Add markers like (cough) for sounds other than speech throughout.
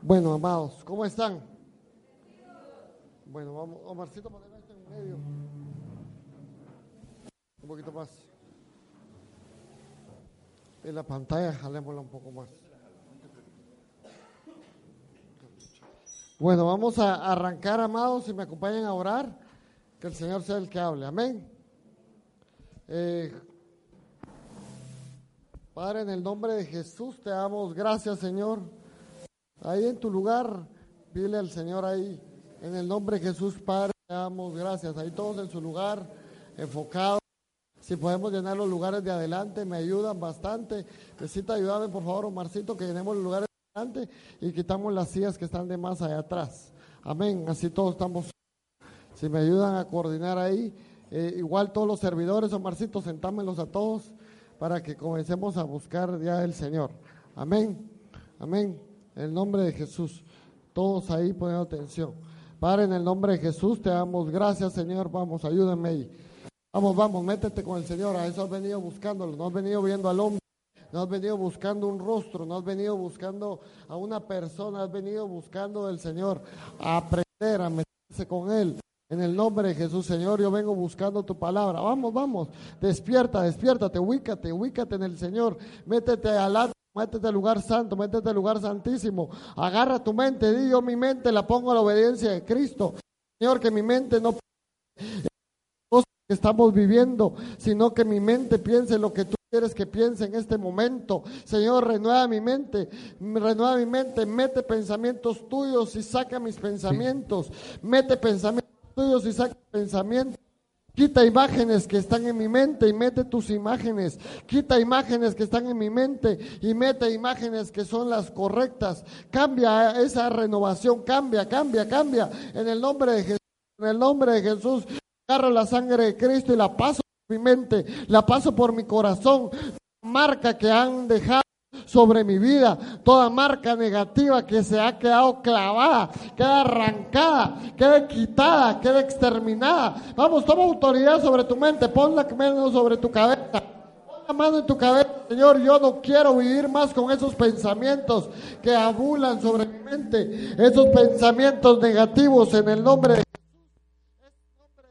Bueno, amados, ¿cómo están? Bueno, vamos, Omarcito, poner esto en medio. Un poquito más. En la pantalla, jalémosla un poco más. Bueno, vamos a arrancar, amados, si me acompañan a orar, que el Señor sea el que hable. Amén. Eh, Padre, en el nombre de Jesús te damos gracias, Señor. Ahí en tu lugar, dile al Señor ahí, en el nombre de Jesús, Padre, te damos gracias. Ahí todos en su lugar, enfocados. Si podemos llenar los lugares de adelante, me ayudan bastante. Necesita ayudarme, por favor, Omarcito, que llenemos los lugares de adelante y quitamos las sillas que están de más allá atrás. Amén. Así todos estamos. Si me ayudan a coordinar ahí, eh, igual todos los servidores, Omarcito, sentámelos a todos para que comencemos a buscar ya el Señor. Amén. Amén. En el nombre de Jesús. Todos ahí poniendo atención. Padre, en el nombre de Jesús te damos gracias, Señor. Vamos, ayúdame ahí. Vamos, vamos, métete con el Señor. A eso has venido buscándolo. No has venido viendo al hombre. No has venido buscando un rostro. No has venido buscando a una persona. Has venido buscando del Señor. A aprender, a meterse con Él. En el nombre de Jesús, Señor, yo vengo buscando tu palabra. Vamos, vamos. Despierta, despiértate, ubícate, ubícate en el Señor. Métete al lado. Métete al lugar santo, métete al lugar santísimo. Agarra tu mente, di yo mi mente la pongo a la obediencia de Cristo. Señor, que mi mente no que estamos viviendo, sino que mi mente piense lo que tú quieres que piense en este momento. Señor, renueva mi mente, renueva mi mente, mete pensamientos tuyos y saca mis pensamientos. Mete pensamientos tuyos y saca pensamientos. Quita imágenes que están en mi mente y mete tus imágenes. Quita imágenes que están en mi mente y mete imágenes que son las correctas. Cambia esa renovación, cambia, cambia, cambia. En el nombre de Jesús, en el nombre de Jesús, agarro la sangre de Cristo y la paso por mi mente, la paso por mi corazón. Marca que han dejado sobre mi vida, toda marca negativa que se ha quedado clavada, queda arrancada, queda quitada, queda exterminada. Vamos, toma autoridad sobre tu mente, pon la mano sobre tu cabeza. Pon la mano en tu cabeza, Señor, yo no quiero vivir más con esos pensamientos que abulan sobre mi mente, esos pensamientos negativos en el nombre de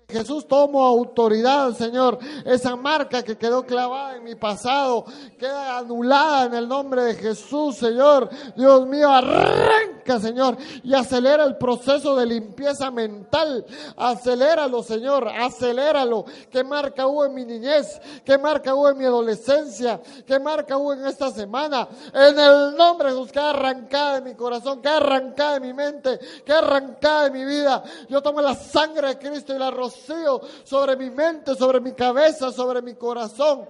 Jesús tomo autoridad, Señor. Esa marca que quedó clavada en mi pasado queda anulada en el nombre de Jesús, Señor. Dios mío, Señor, y acelera el proceso de limpieza mental. Aceléralo, Señor, aceléralo. ¿Qué marca hubo en mi niñez? ¿Qué marca hubo en mi adolescencia? ¿Qué marca hubo en esta semana? En el nombre de Jesús, que arrancada de mi corazón, que arrancada de mi mente, que arrancada de mi vida. Yo tomo la sangre de Cristo y la rocío sobre mi mente, sobre mi cabeza, sobre mi corazón.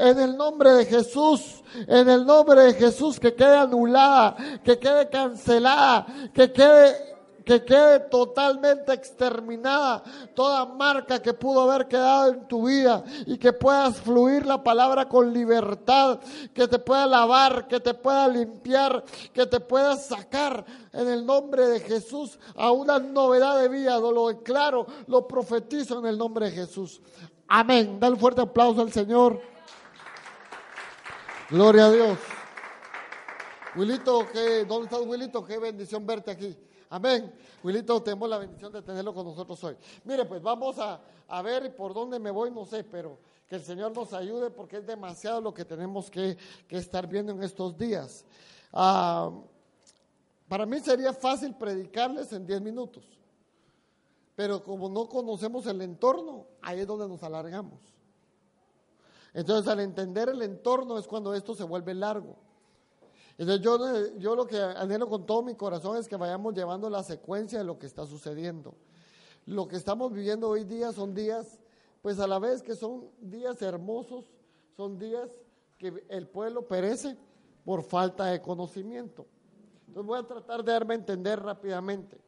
En el nombre de Jesús, en el nombre de Jesús, que quede anulada, que quede cancelada, que quede que quede totalmente exterminada toda marca que pudo haber quedado en tu vida y que puedas fluir la palabra con libertad, que te pueda lavar, que te pueda limpiar, que te pueda sacar en el nombre de Jesús a una novedad de vida. Lo declaro, lo profetizo en el nombre de Jesús. Amén. Dale un fuerte aplauso al Señor. Gloria a Dios. Wilito, ¿dónde estás, Wilito? Qué bendición verte aquí. Amén. Wilito, tenemos la bendición de tenerlo con nosotros hoy. Mire, pues vamos a, ver por dónde me voy, no sé, pero que el Señor nos ayude porque es demasiado lo que tenemos que, estar viendo en estos días. Ah, para mí sería fácil predicarles en 10 minutos, pero como no conocemos el entorno, ahí es donde nos alargamos. Entonces, al entender el entorno es cuando esto se vuelve largo. Entonces yo, yo lo que anhelo con todo mi corazón es que vayamos llevando la secuencia de lo que está sucediendo. Lo que estamos viviendo hoy día son días, pues a la vez que son días hermosos, son días que el pueblo perece por falta de conocimiento. Entonces voy a tratar de darme a entender rápidamente.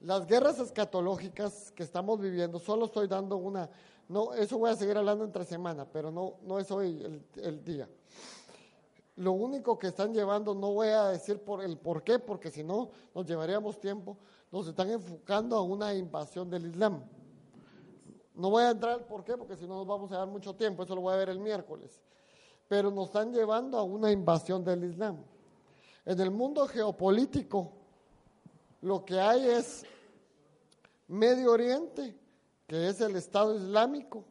Las guerras escatológicas que estamos viviendo, solo estoy dando una, no, eso voy a seguir hablando entre semana, pero no, no es hoy el, día lo único que están llevando, no voy a decir por el por qué, porque si no nos llevaríamos tiempo, nos están enfocando a una invasión del Islam. No voy a entrar al por qué, porque si no nos vamos a dar mucho tiempo, eso lo voy a ver el miércoles. Pero nos están llevando a una invasión del Islam. En el mundo geopolítico, lo que hay es Medio Oriente, que es el Estado Islámico,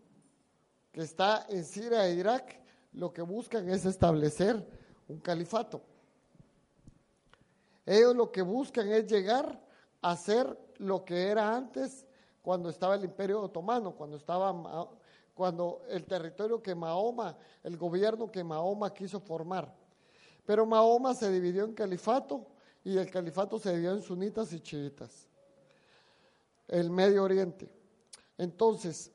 que está en Siria e Irak, lo que buscan es establecer un califato. Ellos lo que buscan es llegar a ser lo que era antes cuando estaba el Imperio Otomano, cuando estaba cuando el territorio que Mahoma, el gobierno que Mahoma quiso formar. Pero Mahoma se dividió en califato y el califato se dividió en sunitas y chiitas. El Medio Oriente. Entonces,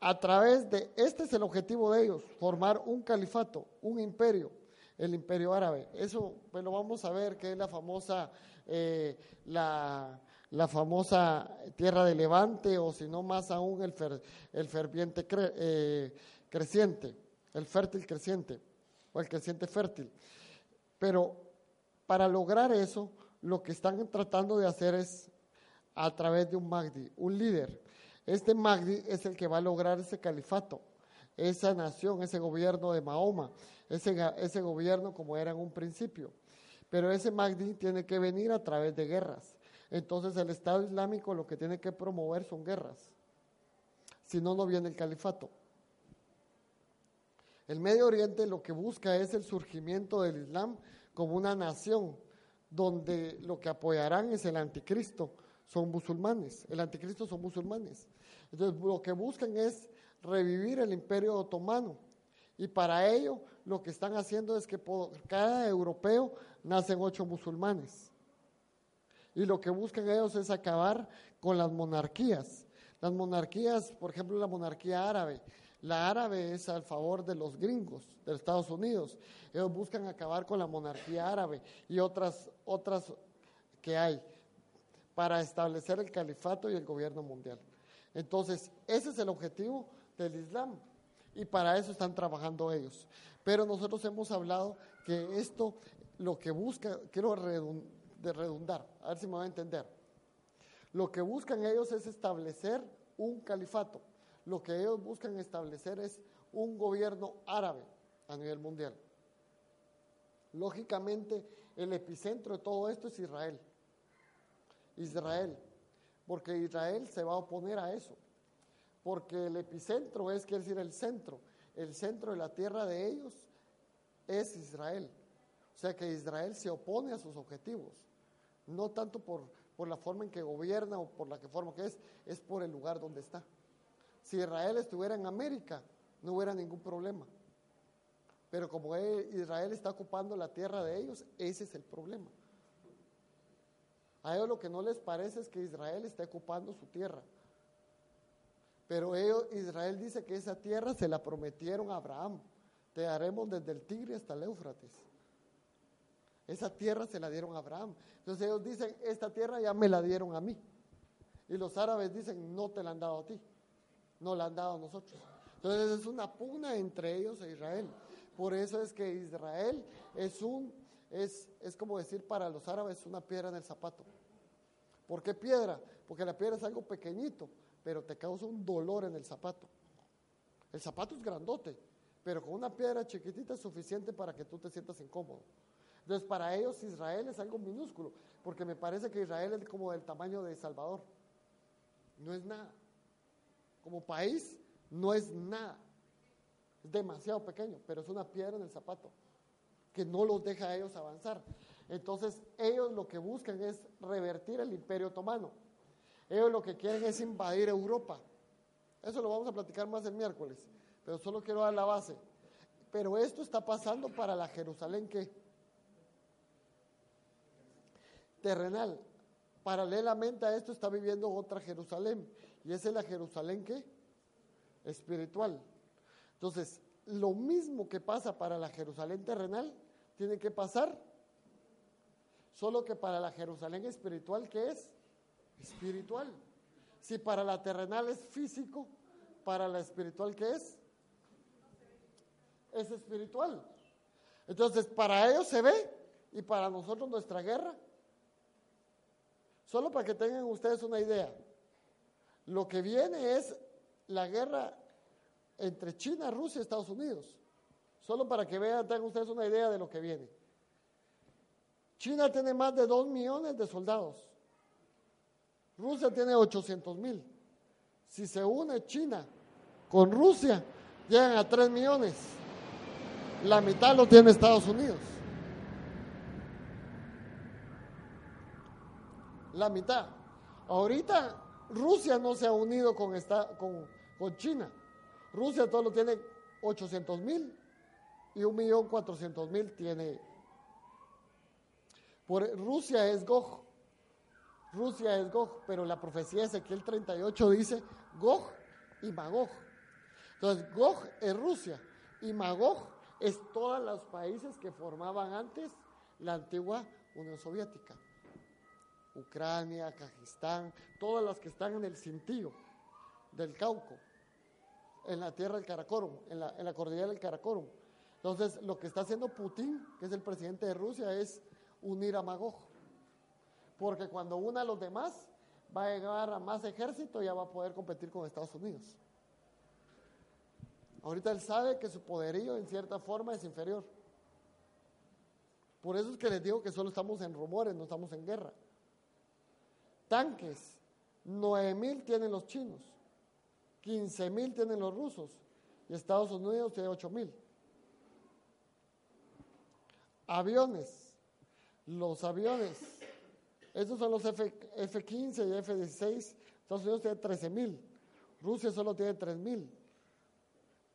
a través de, este es el objetivo de ellos, formar un califato, un imperio, el imperio árabe. Eso lo vamos a ver, que es la famosa, eh, la, famosa tierra de Levante, o si no más aún el, el ferviente eh, creciente, el fértil creciente, o el creciente fértil. Pero para lograr eso, lo que están tratando de hacer es a través de un Magdi, un líder este Mahdi es el que va a lograr ese califato, esa nación, ese gobierno de Mahoma, ese, gobierno como era en un principio. Pero ese Mahdi tiene que venir a través de guerras. Entonces el Estado Islámico lo que tiene que promover son guerras. Si no, no viene el califato. El Medio Oriente lo que busca es el surgimiento del Islam como una nación donde lo que apoyarán es el anticristo, son musulmanes, el anticristo son musulmanes. Entonces lo que buscan es revivir el imperio otomano. Y para ello lo que están haciendo es que por cada europeo nacen ocho musulmanes. Y lo que buscan ellos es acabar con las monarquías. Las monarquías, por ejemplo, la monarquía árabe. La árabe es al favor de los gringos de Estados Unidos. Ellos buscan acabar con la monarquía árabe y otras, otras que hay para establecer el califato y el gobierno mundial. Entonces, ese es el objetivo del Islam y para eso están trabajando ellos. Pero nosotros hemos hablado que esto lo que busca, quiero redundar, a ver si me va a entender. Lo que buscan ellos es establecer un califato. Lo que ellos buscan establecer es un gobierno árabe a nivel mundial. Lógicamente, el epicentro de todo esto es Israel. Israel, porque Israel se va a oponer a eso, porque el epicentro es, quiere decir, el centro, el centro de la tierra de ellos es Israel. O sea que Israel se opone a sus objetivos, no tanto por, por la forma en que gobierna o por la que forma que es, es por el lugar donde está. Si Israel estuviera en América, no hubiera ningún problema. Pero como Israel está ocupando la tierra de ellos, ese es el problema. A ellos lo que no les parece es que Israel está ocupando su tierra. Pero ellos, Israel dice que esa tierra se la prometieron a Abraham. Te daremos desde el Tigre hasta el Éufrates. Esa tierra se la dieron a Abraham. Entonces ellos dicen, esta tierra ya me la dieron a mí. Y los árabes dicen, no te la han dado a ti. No la han dado a nosotros. Entonces es una pugna entre ellos e Israel. Por eso es que Israel es un es, es como decir para los árabes una piedra en el zapato. ¿Por qué piedra? Porque la piedra es algo pequeñito, pero te causa un dolor en el zapato. El zapato es grandote, pero con una piedra chiquitita es suficiente para que tú te sientas incómodo. Entonces, para ellos Israel es algo minúsculo, porque me parece que Israel es como del tamaño de Salvador. No es nada. Como país, no es nada. Es demasiado pequeño, pero es una piedra en el zapato que no los deja a ellos avanzar. Entonces, ellos lo que buscan es revertir el imperio otomano. Ellos lo que quieren es invadir Europa. Eso lo vamos a platicar más el miércoles, pero solo quiero dar la base. Pero esto está pasando para la Jerusalén que terrenal. Paralelamente a esto está viviendo otra Jerusalén, y esa es la Jerusalén que espiritual. Entonces, lo mismo que pasa para la Jerusalén terrenal, tiene que pasar. Solo que para la Jerusalén espiritual, ¿qué es? Espiritual. Si para la terrenal es físico, para la espiritual, ¿qué es? Es espiritual. Entonces, para ellos se ve y para nosotros nuestra guerra. Solo para que tengan ustedes una idea. Lo que viene es la guerra entre China, Rusia y Estados Unidos. Solo para que vean, tengan ustedes una idea de lo que viene. China tiene más de 2 millones de soldados. Rusia tiene 800 mil. Si se une China con Rusia, llegan a 3 millones. La mitad lo tiene Estados Unidos. La mitad. Ahorita Rusia no se ha unido con, esta, con, con China. Rusia todo lo tiene 800 mil y 1.400.000 tiene. Por, Rusia es Gog. Rusia es Gog, pero la profecía de Ezequiel 38 dice Gog y Magog. Entonces, Gog es Rusia y Magog es todos los países que formaban antes la antigua Unión Soviética. Ucrania, Kazajistán, todas las que están en el cintillo del Cauco, en la tierra del Karakorum, en la, en la cordillera del Karakorum. Entonces, lo que está haciendo Putin, que es el presidente de Rusia, es unir a Magog. Porque cuando una a los demás, va a llegar a más ejército y ya va a poder competir con Estados Unidos. Ahorita él sabe que su poderío en cierta forma es inferior. Por eso es que les digo que solo estamos en rumores, no estamos en guerra. Tanques, 9 mil tienen los chinos, 15 mil tienen los rusos y Estados Unidos tiene 8 mil. Aviones, los aviones, estos son los F, F-15 y F-16, Estados Unidos tiene 13 mil, Rusia solo tiene 3 mil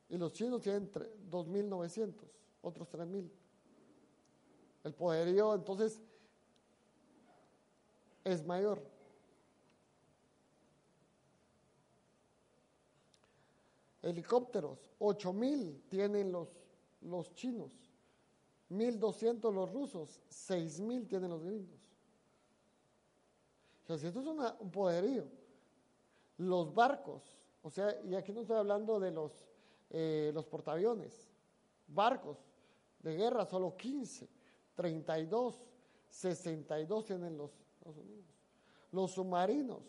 y los chinos tienen 2.900, otros 3.000. El poderío entonces es mayor. Helicópteros, 8.000 tienen los, los chinos, 1.200 los rusos, 6.000 tienen los gringos. O sea, si esto es un poderío. Los barcos, o sea, y aquí no estoy hablando de los eh, los portaaviones, barcos de guerra, solo 15, 32, 62 tienen los Estados Unidos. Los submarinos,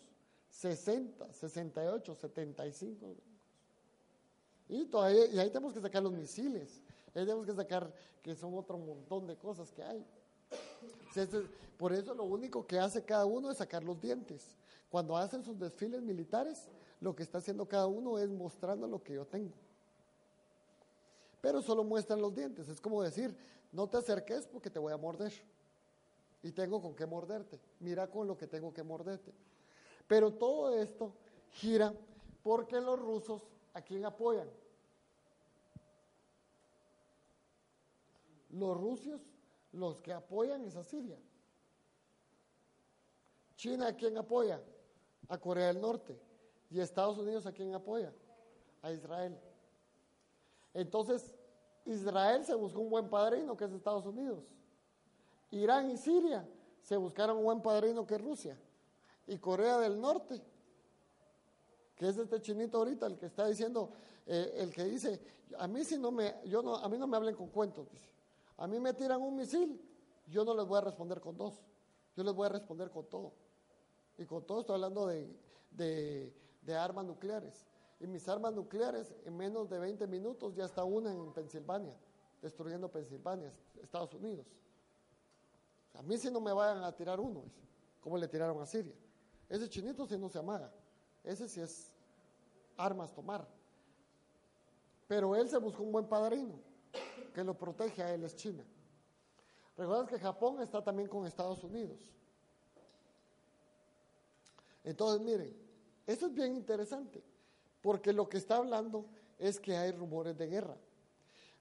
60, 68, 75. Y, todavía, y ahí tenemos que sacar los misiles, tenemos que sacar que son otro montón de cosas que hay. Por eso lo único que hace cada uno es sacar los dientes. Cuando hacen sus desfiles militares, lo que está haciendo cada uno es mostrando lo que yo tengo pero solo muestran los dientes. Es como decir, no te acerques porque te voy a morder. Y tengo con qué morderte. Mira con lo que tengo que morderte. Pero todo esto gira porque los rusos a quién apoyan. Los rusos, los que apoyan es a Siria. China a quién apoya? A Corea del Norte. ¿Y Estados Unidos a quién apoya? A Israel. Entonces, Israel se buscó un buen padrino que es Estados Unidos. Irán y Siria se buscaron un buen padrino que es Rusia. Y Corea del Norte, que es este chinito ahorita, el que está diciendo, eh, el que dice, a mí si no me, yo no, a mí no me hablen con cuentos, dice. A mí me tiran un misil, yo no les voy a responder con dos, yo les voy a responder con todo. Y con todo estoy hablando de armas nucleares. Y mis armas nucleares, en menos de 20 minutos, ya está una en Pensilvania, destruyendo Pensilvania, Estados Unidos. A mí si no me vayan a tirar uno, como le tiraron a Siria. Ese chinito si no se amaga. Ese sí es armas tomar. Pero él se buscó un buen padrino que lo protege a él, es China. Recuerdas que Japón está también con Estados Unidos. Entonces, miren, eso es bien interesante porque lo que está hablando es que hay rumores de guerra.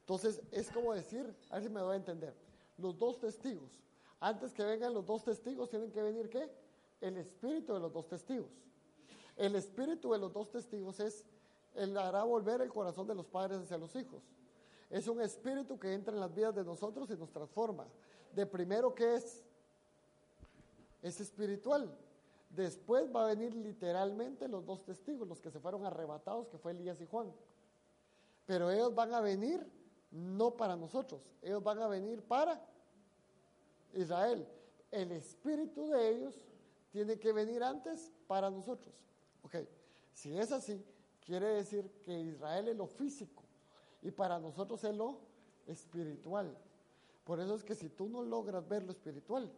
Entonces, es como decir, a ver si me voy a entender, los dos testigos. Antes que vengan los dos testigos, tienen que venir qué? El espíritu de los dos testigos. El espíritu de los dos testigos es, el hará volver el corazón de los padres hacia los hijos. Es un espíritu que entra en las vidas de nosotros y nos transforma. De primero, ¿qué es? Es espiritual. Después va a venir literalmente los dos testigos, los que se fueron arrebatados, que fue Elías y Juan. Pero ellos van a venir no para nosotros, ellos van a venir para Israel. El espíritu de ellos tiene que venir antes para nosotros. Ok, si es así, quiere decir que Israel es lo físico y para nosotros es lo espiritual. Por eso es que si tú no logras ver lo espiritual,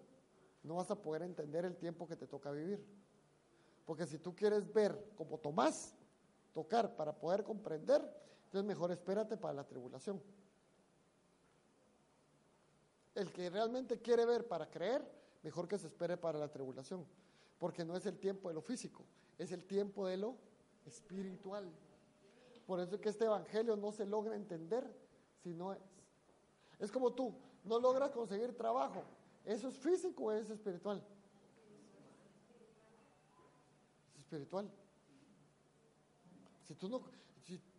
no vas a poder entender el tiempo que te toca vivir. Porque si tú quieres ver como Tomás, tocar para poder comprender, entonces mejor espérate para la tribulación. El que realmente quiere ver para creer, mejor que se espere para la tribulación. Porque no es el tiempo de lo físico, es el tiempo de lo espiritual. Por eso es que este evangelio no se logra entender si no es. Es como tú, no logras conseguir trabajo. ¿Eso es físico o es espiritual? Es espiritual. Si tú no,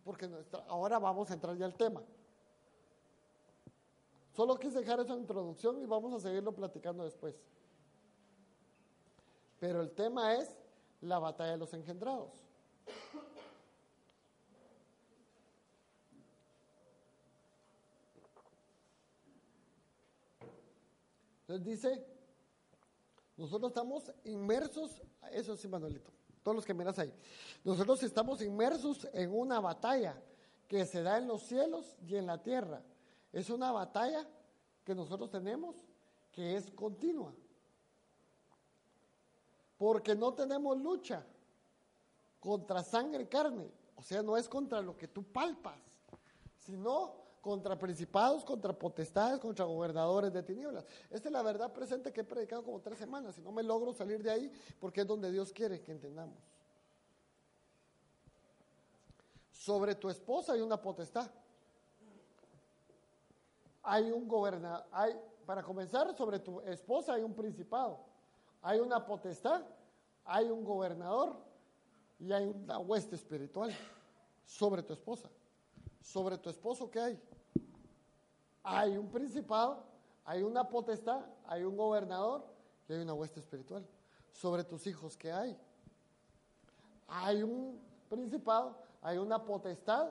porque ahora vamos a entrar ya al tema. Solo quise dejar esa introducción y vamos a seguirlo platicando después. Pero el tema es la batalla de los engendrados. Entonces dice, nosotros estamos inmersos, eso sí Manuelito, todos los que miras ahí, nosotros estamos inmersos en una batalla que se da en los cielos y en la tierra. Es una batalla que nosotros tenemos que es continua. Porque no tenemos lucha contra sangre y carne. O sea, no es contra lo que tú palpas, sino contra principados, contra potestades, contra gobernadores de tinieblas. Esta es la verdad presente que he predicado como tres semanas y no me logro salir de ahí porque es donde Dios quiere que entendamos. Sobre tu esposa hay una potestad. Hay un gobernador, hay, para comenzar, sobre tu esposa hay un principado, hay una potestad, hay un gobernador y hay una hueste espiritual sobre tu esposa. Sobre tu esposo, ¿qué hay? Hay un principado, hay una potestad, hay un gobernador y hay una hueste espiritual. Sobre tus hijos, ¿qué hay? Hay un principado, hay una potestad,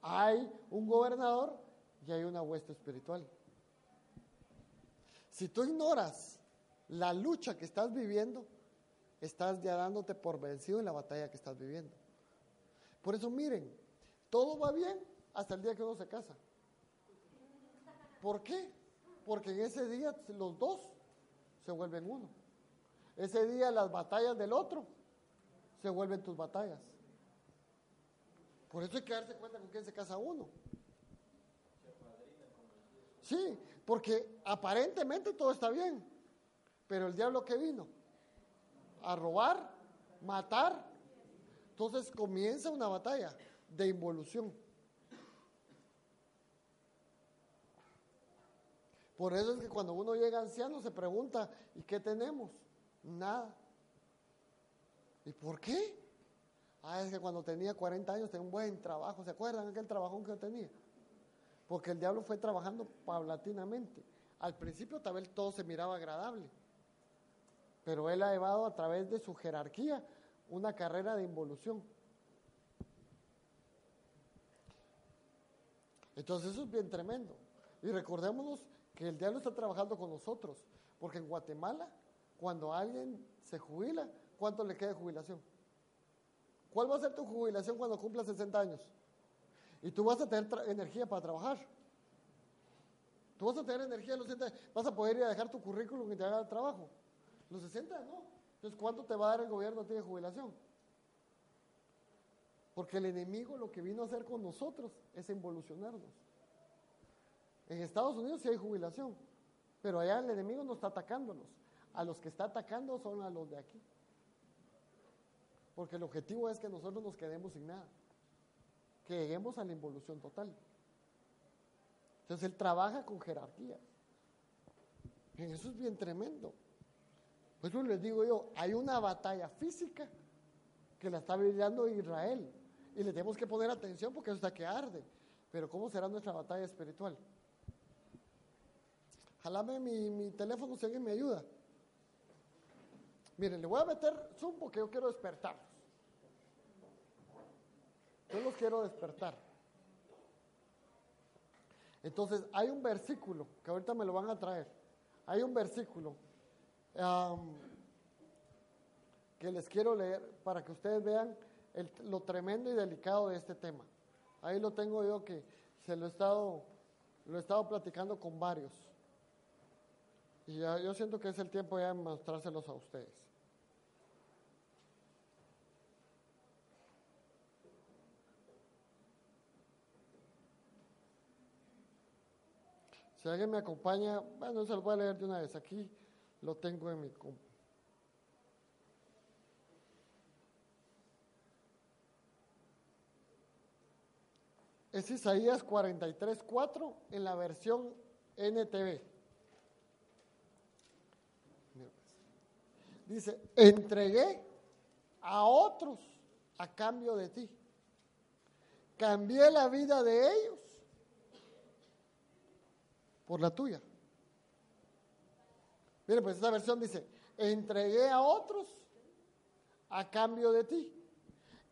hay un gobernador y hay una hueste espiritual. Si tú ignoras la lucha que estás viviendo, estás ya dándote por vencido en la batalla que estás viviendo. Por eso miren, todo va bien hasta el día que uno se casa. ¿Por qué? Porque en ese día los dos se vuelven uno. Ese día las batallas del otro se vuelven tus batallas. Por eso hay que darse cuenta con quién se casa uno. Sí, porque aparentemente todo está bien, pero el diablo que vino a robar, matar, entonces comienza una batalla de involución. Por eso es que cuando uno llega anciano se pregunta, ¿y qué tenemos? Nada. ¿Y por qué? Ah, es que cuando tenía 40 años tenía un buen trabajo. ¿Se acuerdan aquel trabajo que yo tenía? Porque el diablo fue trabajando paulatinamente. Al principio tal vez todo se miraba agradable. Pero él ha llevado a través de su jerarquía una carrera de involución. Entonces eso es bien tremendo. Y recordémonos que el diablo está trabajando con nosotros, porque en Guatemala, cuando alguien se jubila, ¿cuánto le queda de jubilación? ¿Cuál va a ser tu jubilación cuando cumpla 60 años? Y tú vas a tener energía para trabajar. Tú vas a tener energía los 60 vas a poder ir a dejar tu currículum y te haga el trabajo. Los 60 no. Entonces, ¿cuánto te va a dar el gobierno a ti de jubilación? Porque el enemigo lo que vino a hacer con nosotros es involucionarnos. En Estados Unidos sí hay jubilación, pero allá el enemigo no está atacándonos. A los que está atacando son a los de aquí. Porque el objetivo es que nosotros nos quedemos sin nada, que lleguemos a la involución total. Entonces él trabaja con jerarquía. eso es bien tremendo. Por eso les digo yo, hay una batalla física que la está viviendo Israel. Y le tenemos que poner atención porque eso está que arde. Pero ¿cómo será nuestra batalla espiritual? Jalame mi, mi teléfono si alguien me ayuda. Miren, le voy a meter Zoom porque yo quiero despertarlos. Yo los quiero despertar. Entonces, hay un versículo que ahorita me lo van a traer. Hay un versículo que les quiero leer para que ustedes vean lo tremendo y delicado de este tema. Ahí lo tengo yo que se lo he estado, lo he estado platicando con varios. Y ya, yo siento que es el tiempo ya de mostrárselos a ustedes. Si alguien me acompaña, bueno, se lo voy a leer de una vez. Aquí lo tengo en mi... Es Isaías 43.4 en la versión NTV. Pues. Dice, entregué a otros a cambio de ti. Cambié la vida de ellos por la tuya. Mire, pues esta versión dice, entregué a otros a cambio de ti.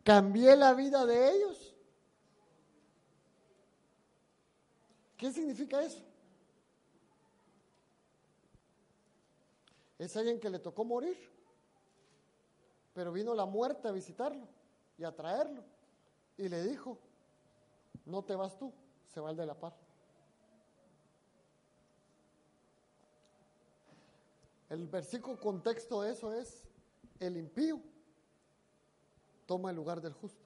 Cambié la vida de ellos. ¿Qué significa eso? Es alguien que le tocó morir, pero vino la muerte a visitarlo y a traerlo. Y le dijo, no te vas tú, se va el de la par. El versículo contexto de eso es, el impío toma el lugar del justo.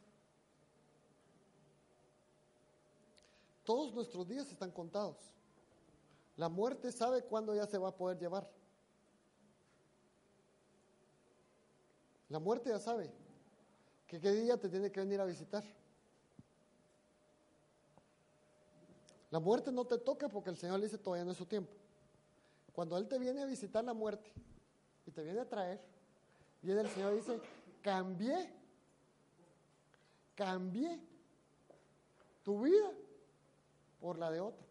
Todos nuestros días están contados. La muerte sabe cuándo ya se va a poder llevar. La muerte ya sabe que qué día te tiene que venir a visitar. La muerte no te toca porque el Señor le dice todavía no es su tiempo. Cuando Él te viene a visitar la muerte y te viene a traer, viene el Señor y dice, cambié, cambié tu vida por la de otro.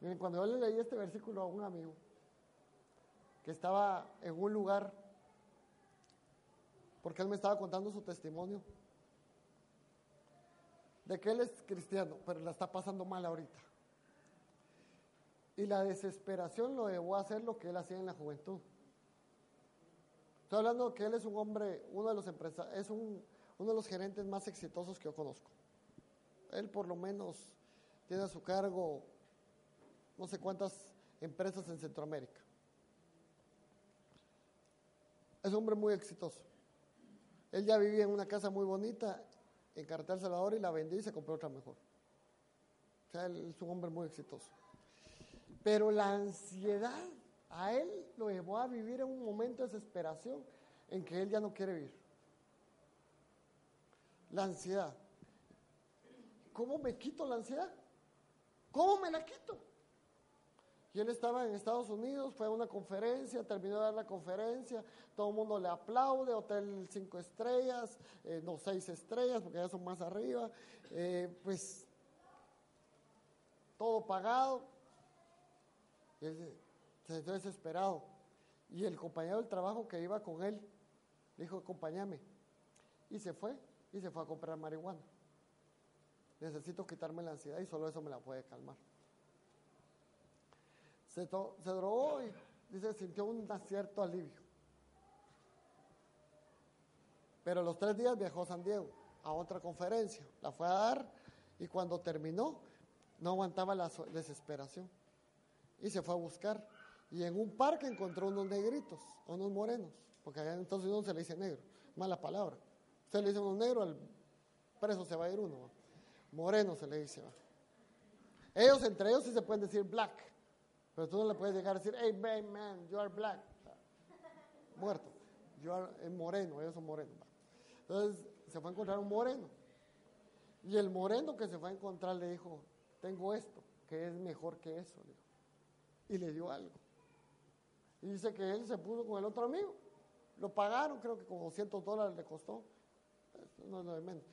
Miren, cuando yo le leí este versículo a un amigo que estaba en un lugar, porque él me estaba contando su testimonio, de que él es cristiano, pero la está pasando mal ahorita. Y la desesperación lo llevó a hacer lo que él hacía en la juventud. Estoy hablando que él es un hombre, uno de los empresarios, es un, uno de los gerentes más exitosos que yo conozco. Él por lo menos tiene a su cargo no sé cuántas empresas en Centroamérica. Es un hombre muy exitoso. Él ya vivía en una casa muy bonita en Cartel Salvador y la vendió y se compró otra mejor. O sea, él es un hombre muy exitoso. Pero la ansiedad a él lo llevó a vivir en un momento de desesperación en que él ya no quiere vivir. La ansiedad. ¿Cómo me quito la ansiedad? ¿Cómo me la quito? Y él estaba en Estados Unidos, fue a una conferencia, terminó de dar la conferencia, todo el mundo le aplaude, hotel cinco estrellas, eh, no seis estrellas, porque ya son más arriba, eh, pues todo pagado, él se sintió desesperado. Y el compañero del trabajo que iba con él dijo, acompáñame. Y se fue, y se fue a comprar marihuana. Necesito quitarme la ansiedad y solo eso me la puede calmar. Se, drogó y dice, sintió un cierto alivio. Pero los tres días viajó a San Diego a otra conferencia. La fue a dar y cuando terminó no aguantaba la desesperación y se fue a buscar. Y en un parque encontró unos negritos, unos morenos, porque allá entonces no se le dice negro, mala palabra. Se le dice uno negro, al preso se va a ir uno. Moreno se le dice. Ellos entre ellos sí se pueden decir black, pero tú no le puedes llegar a decir, hey man, you are black. Muerto. You are moreno, ellos son morenos. Entonces se fue a encontrar un moreno. Y el moreno que se fue a encontrar le dijo, tengo esto, que es mejor que eso y le dio algo. Y dice que él se puso con el otro amigo. Lo pagaron, creo que como 200 dólares le costó. No, no, menos.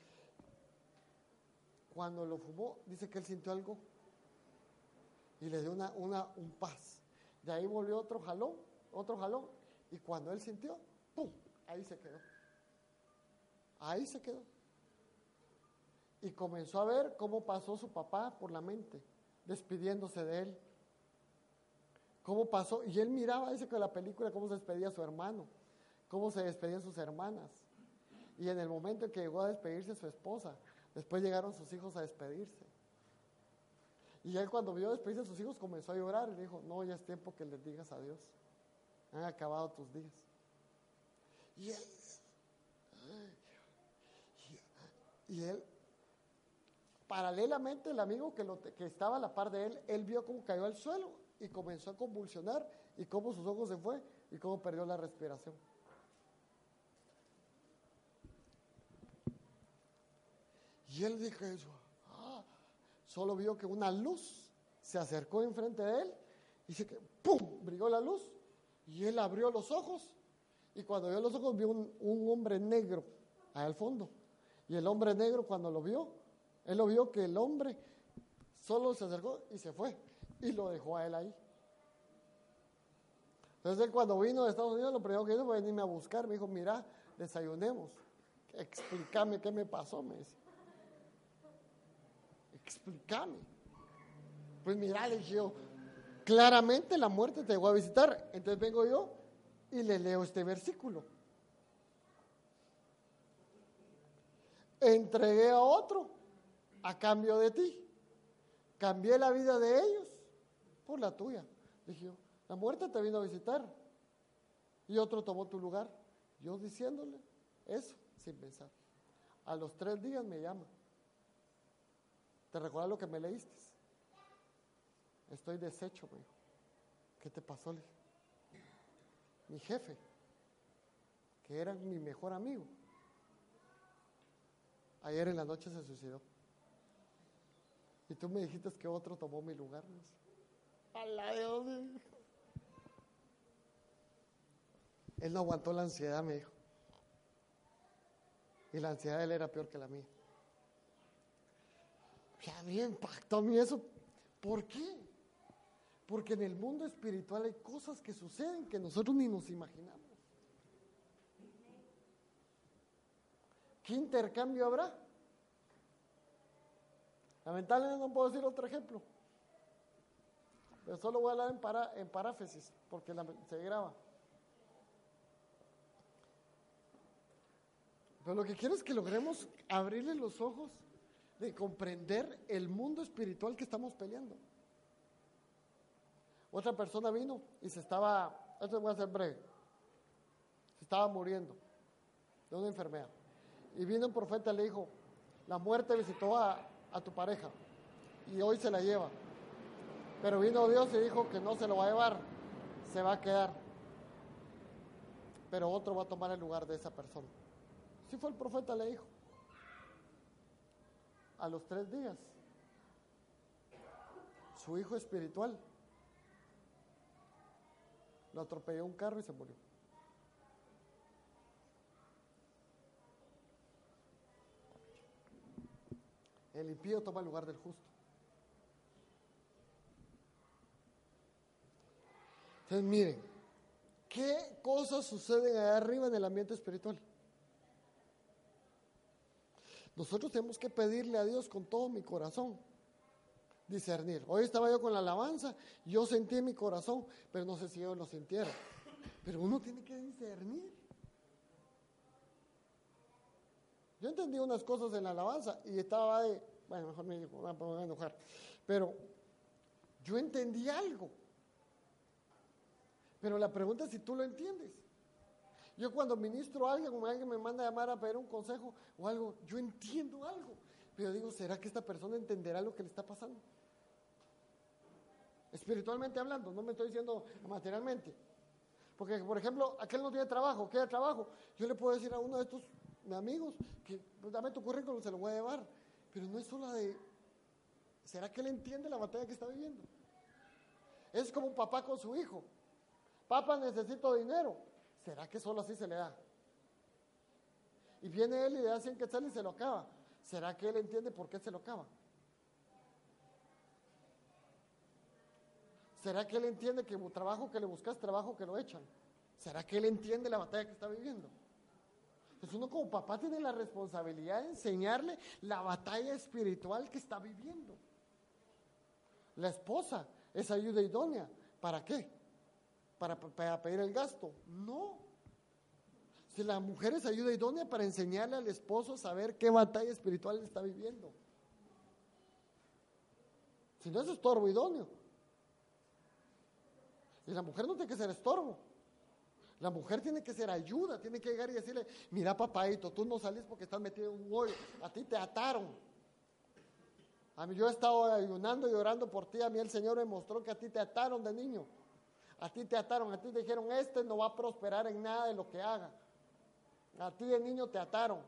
Cuando lo fumó, dice que él sintió algo y le dio una, una, un paz. De ahí volvió otro jalón, otro jalón. Y cuando él sintió, ¡pum! Ahí se quedó. Ahí se quedó. Y comenzó a ver cómo pasó su papá por la mente, despidiéndose de él cómo pasó. Y él miraba, dice que la película, cómo se despedía su hermano, cómo se despedían sus hermanas. Y en el momento en que llegó a despedirse su esposa, después llegaron sus hijos a despedirse. Y él cuando vio despedirse de sus hijos comenzó a llorar y dijo, no, ya es tiempo que les digas adiós. Han acabado tus días. Y él, y él paralelamente el amigo que, lo, que estaba a la par de él, él vio cómo cayó al suelo y comenzó a convulsionar y cómo sus ojos se fue y cómo perdió la respiración. Y él dijo eso. Solo vio que una luz se acercó enfrente de él y dice que ¡pum! brilló la luz y él abrió los ojos y cuando vio los ojos vio un, un hombre negro al fondo. Y el hombre negro cuando lo vio, él lo vio que el hombre solo se acercó y se fue y lo dejó a él ahí. Entonces él cuando vino de Estados Unidos lo primero que hizo fue venirme a buscar, me dijo, mira, desayunemos, explícame qué me pasó, me dice. Explícame. Pues mira, le dije yo, claramente la muerte te llegó a visitar. Entonces vengo yo y le leo este versículo. Entregué a otro a cambio de ti. Cambié la vida de ellos por la tuya. Dije yo, la muerte te vino a visitar y otro tomó tu lugar. Yo diciéndole eso sin pensar. A los tres días me llama. ¿Te recuerdas lo que me leíste? Estoy deshecho, me ¿Qué te pasó? Mi jefe, que era mi mejor amigo, ayer en la noche se suicidó. Y tú me dijiste que otro tomó mi lugar. la Dios Él no aguantó la ansiedad, me dijo. Y la ansiedad de él era peor que la mía. Y a mí impactó a mí eso. ¿Por qué? Porque en el mundo espiritual hay cosas que suceden que nosotros ni nos imaginamos. ¿Qué intercambio habrá? Lamentablemente no puedo decir otro ejemplo. Pero solo voy a hablar en, para, en paráfesis, porque se graba. Pero lo que quiero es que logremos abrirle los ojos de comprender el mundo espiritual que estamos peleando. Otra persona vino y se estaba, esto voy a ser breve, se estaba muriendo de una enfermedad. Y vino un profeta y le dijo, la muerte visitó a, a tu pareja y hoy se la lleva. Pero vino Dios y dijo que no se lo va a llevar, se va a quedar. Pero otro va a tomar el lugar de esa persona. Si fue el profeta, le dijo. A los tres días, su hijo espiritual lo atropelló un carro y se murió. El impío toma el lugar del justo. Entonces, miren, ¿qué cosas suceden allá arriba en el ambiente espiritual? Nosotros tenemos que pedirle a Dios con todo mi corazón discernir. Hoy estaba yo con la alabanza, yo sentí en mi corazón, pero no sé si ellos lo sintieron. Pero uno tiene que discernir. Yo entendí unas cosas en la alabanza y estaba de, bueno, mejor me, voy a enojar, pero yo entendí algo. Pero la pregunta es si tú lo entiendes. Yo cuando ministro a alguien, como alguien me manda a llamar a pedir un consejo o algo, yo entiendo algo. Pero digo, ¿será que esta persona entenderá lo que le está pasando? Espiritualmente hablando, no me estoy diciendo materialmente. Porque, por ejemplo, aquel no tiene trabajo, ¿qué trabajo? Yo le puedo decir a uno de estos amigos que pues, dame tu currículum, se lo voy a llevar. Pero no es solo de, ¿será que él entiende la batalla que está viviendo? Es como un papá con su hijo. Papá, necesito dinero. ¿Será que solo así se le da? Y viene él y le da 100 quetzales y se lo acaba. ¿Será que él entiende por qué se lo acaba? ¿Será que él entiende que trabajo que le buscas, trabajo que lo echan? ¿Será que él entiende la batalla que está viviendo? Pues uno como papá tiene la responsabilidad de enseñarle la batalla espiritual que está viviendo. La esposa es ayuda idónea. ¿Para qué? Para, pedir el gasto. No. Si la mujer es ayuda idónea para enseñarle al esposo a saber qué batalla espiritual está viviendo. Si no es estorbo idóneo. Y la mujer no tiene que ser estorbo. La mujer tiene que ser ayuda, tiene que llegar y decirle, mira papadito, tú no salís porque estás metido en un hoyo, a ti te ataron. A mí yo he estado ayunando y orando por ti, a mí el Señor me mostró que a ti te ataron de niño. A ti te ataron, a ti te dijeron, este no va a prosperar en nada de lo que haga. A ti de niño te ataron.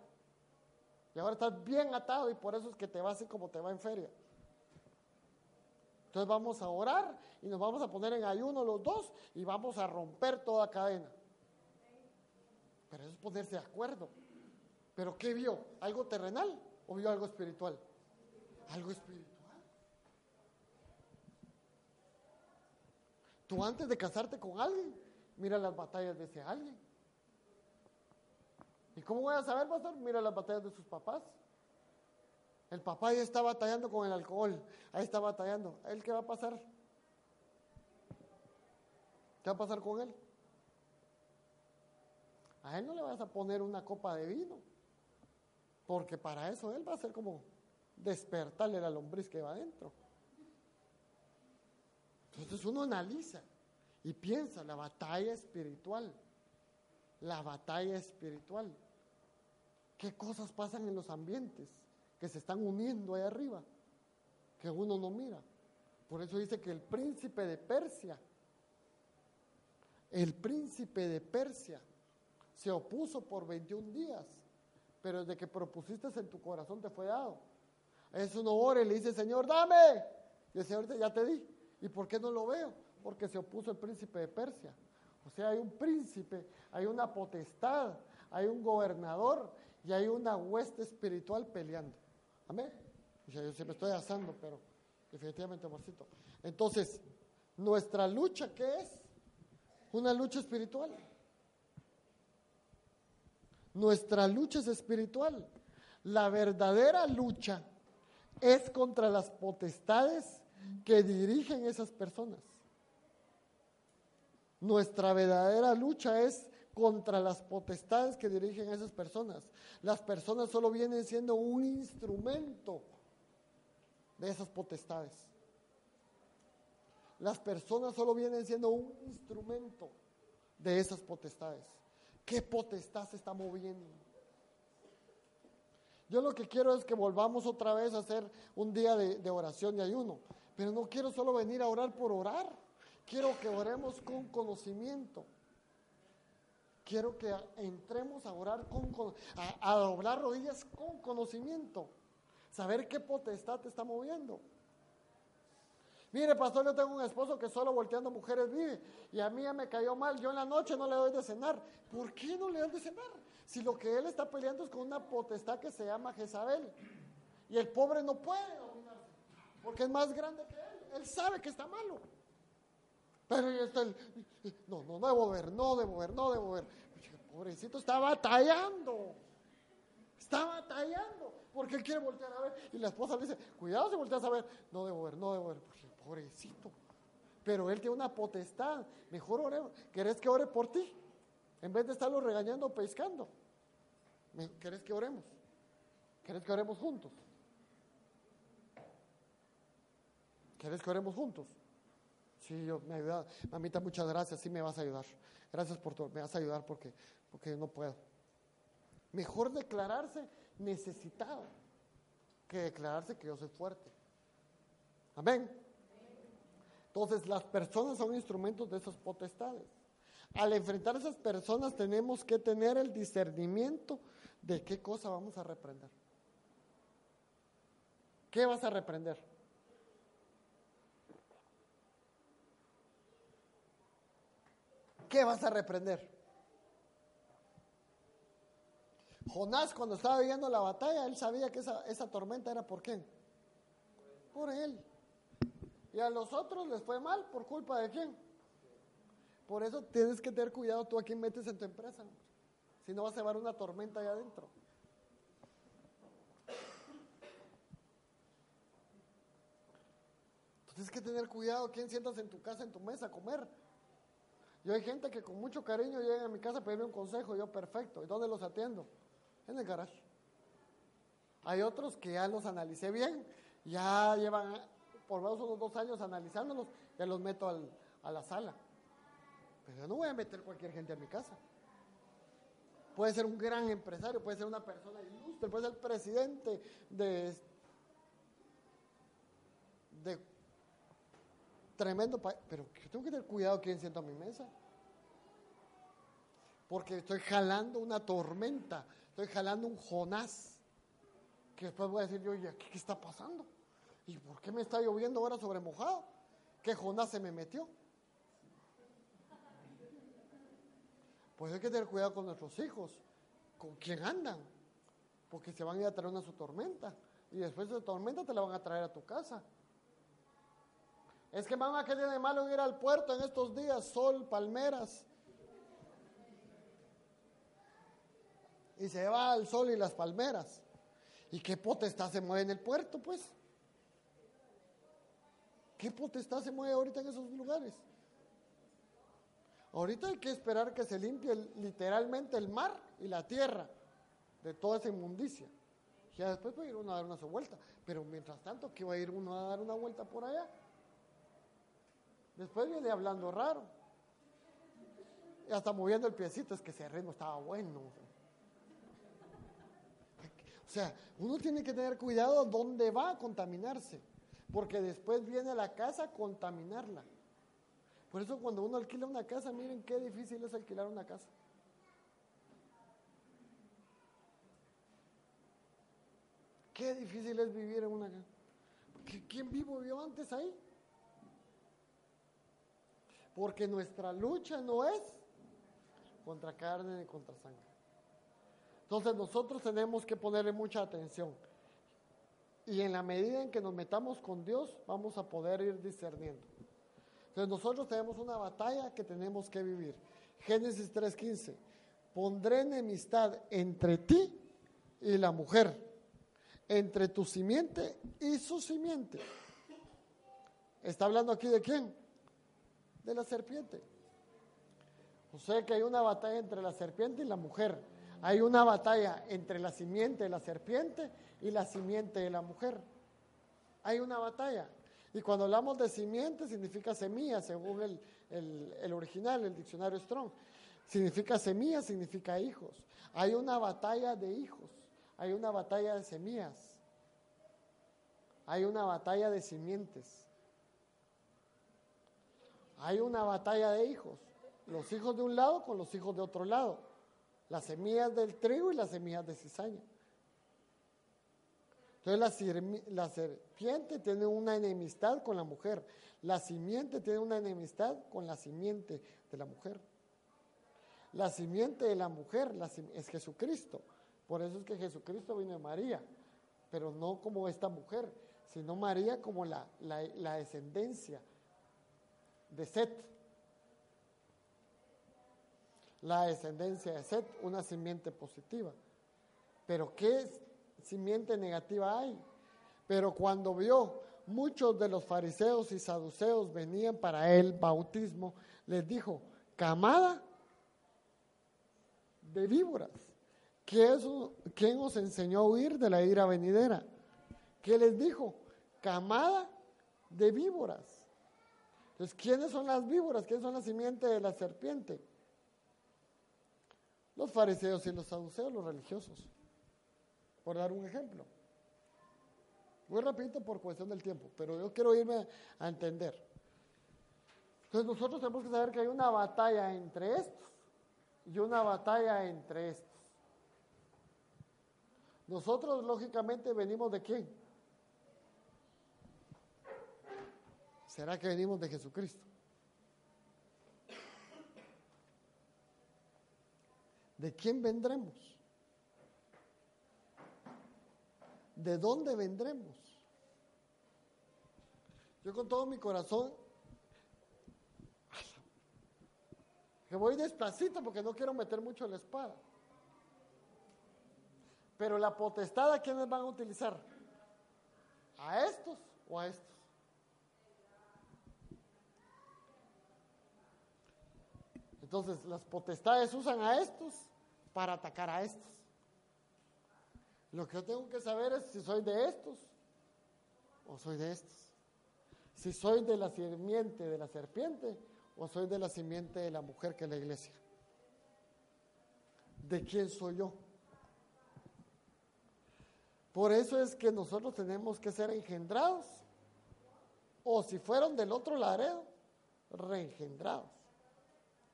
Y ahora estás bien atado y por eso es que te va así como te va en feria. Entonces vamos a orar y nos vamos a poner en ayuno los dos y vamos a romper toda cadena. Pero eso es ponerse de acuerdo. ¿Pero qué vio? ¿Algo terrenal o vio algo espiritual? Algo espiritual. Tú antes de casarte con alguien, mira las batallas de ese alguien. ¿Y cómo voy a saber, pastor? Mira las batallas de sus papás. El papá ya está batallando con el alcohol, ahí está batallando. ¿A él qué va a pasar? ¿Qué va a pasar con él? A él no le vas a poner una copa de vino, porque para eso él va a ser como despertarle la lombriz que va adentro. Entonces uno analiza y piensa la batalla espiritual, la batalla espiritual. ¿Qué cosas pasan en los ambientes que se están uniendo ahí arriba? Que uno no mira. Por eso dice que el príncipe de Persia, el príncipe de Persia, se opuso por 21 días, pero desde que propusiste en tu corazón te fue dado. Es uno ora y le dice, Señor, dame. Y el Señor ya te di. ¿Y por qué no lo veo? Porque se opuso el príncipe de Persia. O sea, hay un príncipe, hay una potestad, hay un gobernador y hay una hueste espiritual peleando. Amén. O sea, yo se me estoy asando, pero definitivamente, amorcito. Entonces, nuestra lucha, ¿qué es? Una lucha espiritual. Nuestra lucha es espiritual. La verdadera lucha es contra las potestades que dirigen esas personas. Nuestra verdadera lucha es contra las potestades que dirigen esas personas. Las personas solo vienen siendo un instrumento de esas potestades. Las personas solo vienen siendo un instrumento de esas potestades. ¿Qué potestad se está moviendo? Yo lo que quiero es que volvamos otra vez a hacer un día de, oración y ayuno. Pero no quiero solo venir a orar por orar. Quiero que oremos con conocimiento. Quiero que entremos a orar con, a, a doblar rodillas con conocimiento. Saber qué potestad te está moviendo. Mire, pastor, yo tengo un esposo que solo volteando mujeres vive y a mí ya me cayó mal. Yo en la noche no le doy de cenar. ¿Por qué no le doy de cenar? Si lo que él está peleando es con una potestad que se llama Jezabel. Y el pobre no puede porque es más grande que él. Él sabe que está malo. Pero está el, no, no debo ver, no debo ver, no debo ver. Pobrecito está batallando. Está batallando porque él quiere voltear a ver. Y la esposa le dice, cuidado si volteas a ver. No debo ver, no debo ver pobrecito. Pero él tiene una potestad. Mejor ore. ¿Querés que ore por ti? En vez de estarlo regañando o pescando. ¿Querés que oremos? ¿Querés que oremos juntos? ¿Querés que oremos juntos? Sí, yo me ayuda. Mamita, muchas gracias. Sí, me vas a ayudar. Gracias por todo. Me vas a ayudar porque, porque no puedo. Mejor declararse necesitado que declararse que yo soy fuerte. Amén. Entonces, las personas son instrumentos de esas potestades. Al enfrentar a esas personas tenemos que tener el discernimiento de qué cosa vamos a reprender. ¿Qué vas a reprender? ¿Qué vas a reprender? Jonás cuando estaba viendo la batalla, él sabía que esa, esa tormenta era por qué. Por él. Y a los otros les fue mal por culpa de quién. Por eso tienes que tener cuidado tú a quién metes en tu empresa. Si no vas a llevar una tormenta allá adentro. Tienes que tener cuidado quién sientas en tu casa, en tu mesa a comer. Yo hay gente que con mucho cariño llega a mi casa a pedirme un consejo, yo perfecto. ¿Y dónde los atiendo? En el garage. Hay otros que ya los analicé bien, ya llevan por menos unos dos años analizándolos, ya los meto al, a la sala. Pero yo no voy a meter cualquier gente a mi casa. Puede ser un gran empresario, puede ser una persona ilustre, puede ser el presidente de, de tremendo. Pero tengo que tener cuidado quién siento a mi mesa. Porque estoy jalando una tormenta, estoy jalando un Jonás. Que después voy a decir yo, ¿y aquí qué está pasando? ¿Y por qué me está lloviendo ahora sobre mojado? ¿Qué Jonás se me metió? Pues hay que tener cuidado con nuestros hijos, con quién andan, porque se van a ir a traer una su tormenta y después de tormenta te la van a traer a tu casa. Es que mamá, ¿qué tiene de malo ir al puerto en estos días? Sol, palmeras. Y se va al sol y las palmeras. ¿Y qué potestad se mueve en el puerto, pues? ¿Qué potestad se mueve ahorita en esos lugares? Ahorita hay que esperar que se limpie literalmente el mar y la tierra de toda esa inmundicia. Ya después puede ir uno a dar una vuelta. Pero mientras tanto, ¿qué va a ir uno a dar una vuelta por allá? Después viene hablando raro. Y hasta moviendo el piecito, es que ese ritmo estaba bueno. O sea, uno tiene que tener cuidado dónde va a contaminarse, porque después viene a la casa a contaminarla. Por eso cuando uno alquila una casa, miren qué difícil es alquilar una casa. Qué difícil es vivir en una casa. ¿Quién vivo vio antes ahí? Porque nuestra lucha no es contra carne ni contra sangre. Entonces nosotros tenemos que ponerle mucha atención. Y en la medida en que nos metamos con Dios, vamos a poder ir discerniendo. Entonces nosotros tenemos una batalla que tenemos que vivir. Génesis 3:15. Pondré enemistad entre ti y la mujer, entre tu simiente y su simiente. ¿Está hablando aquí de quién? De la serpiente. O sea que hay una batalla entre la serpiente y la mujer. Hay una batalla entre la simiente de la serpiente y la simiente de la mujer. Hay una batalla. Y cuando hablamos de simiente significa semilla, según el, el, original, el diccionario Strong. Significa semilla, significa hijos. Hay una batalla de hijos. Hay una batalla de semillas. Hay una batalla de simientes. Hay una batalla de hijos. Los hijos de un lado con los hijos de otro lado las semillas del trigo y las semillas de cizaña. Entonces la, serpiente tiene una enemistad con la mujer, la simiente tiene una enemistad con la simiente de la mujer. La simiente de la mujer es Jesucristo, por eso es que Jesucristo vino de María, pero no como esta mujer, sino María como la, la descendencia de Seth la descendencia de Seth, una simiente positiva. Pero ¿qué simiente negativa hay? Pero cuando vio muchos de los fariseos y saduceos venían para el bautismo, les dijo, camada de víboras, ¿quién os enseñó a huir de la ira venidera? ¿Qué les dijo? Camada de víboras. Entonces, ¿quiénes son las víboras? ¿Quiénes son la simiente de la serpiente? los fariseos y los saduceos, los religiosos. Por dar un ejemplo. Muy rapidito por cuestión del tiempo, pero yo quiero irme a entender. Entonces nosotros tenemos que saber que hay una batalla entre estos y una batalla entre estos. Nosotros lógicamente venimos de quién? ¿Será que venimos de Jesucristo? ¿De quién vendremos? ¿De dónde vendremos? Yo con todo mi corazón, que voy despacito porque no quiero meter mucho la espada. Pero la potestad a quiénes van a utilizar? ¿A estos o a estos? Entonces, las potestades usan a estos para atacar a estos. Lo que yo tengo que saber es si soy de estos o soy de estos. Si soy de la simiente de la serpiente o soy de la simiente de la mujer que es la iglesia. ¿De quién soy yo? Por eso es que nosotros tenemos que ser engendrados. O si fueron del otro laredo, reengendrados.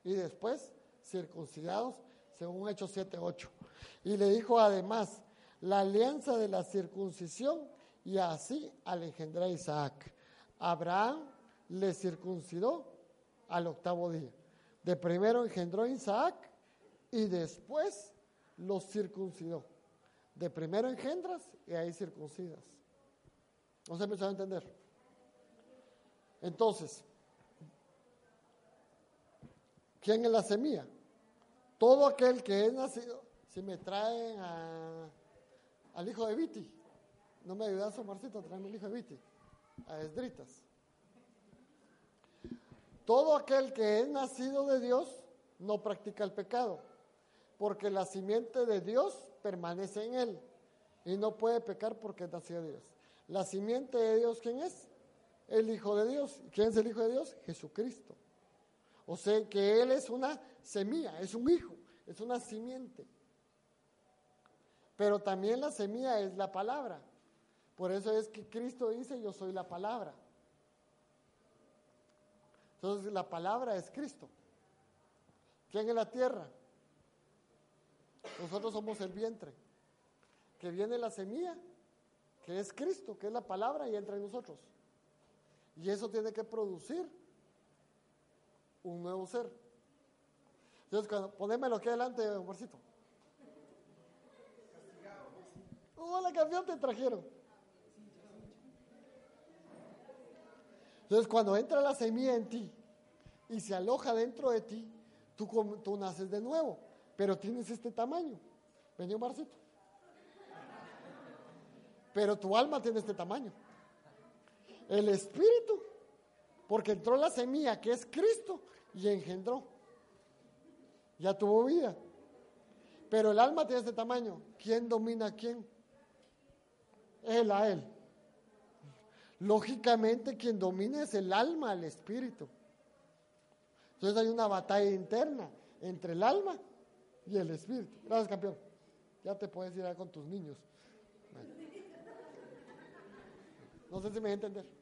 Y después circuncidados, según Hechos 7:8. Y le dijo además, la alianza de la circuncisión y así al engendrar Isaac. Abraham le circuncidó al octavo día. De primero engendró Isaac y después los circuncidó. De primero engendras y ahí circuncidas. ¿No se empezó a entender? Entonces, ¿quién es la semilla? Todo aquel que es nacido, si me traen al hijo de Viti, no me ayudas, Omarcito, a traerme el hijo de Viti, a Esdritas. Todo aquel que es nacido de Dios no practica el pecado, porque la simiente de Dios permanece en él y no puede pecar porque es nacido de Dios. La simiente de Dios, ¿quién es? El Hijo de Dios. ¿Quién es el Hijo de Dios? Jesucristo. O sea que Él es una semilla, es un hijo, es una simiente. Pero también la semilla es la palabra. Por eso es que Cristo dice, yo soy la palabra. Entonces la palabra es Cristo. ¿Quién es la tierra? Nosotros somos el vientre. Que viene la semilla, que es Cristo, que es la palabra y entra en nosotros. Y eso tiene que producir un nuevo ser. Entonces, cuando, ponémelo aquí adelante, amorcito. Hola, campeón, te trajeron. Entonces, cuando entra la semilla en ti y se aloja dentro de ti, tú, tú naces de nuevo, pero tienes este tamaño. Vení, Marcito. Pero tu alma tiene este tamaño. El espíritu, porque entró la semilla que es Cristo y engendró. Ya tuvo vida. Pero el alma tiene este tamaño. ¿Quién domina a quién? Él a él. Lógicamente quien domina es el alma, el espíritu. Entonces hay una batalla interna entre el alma y el espíritu. Gracias, campeón. Ya te puedes ir con tus niños. No sé si me voy a entender.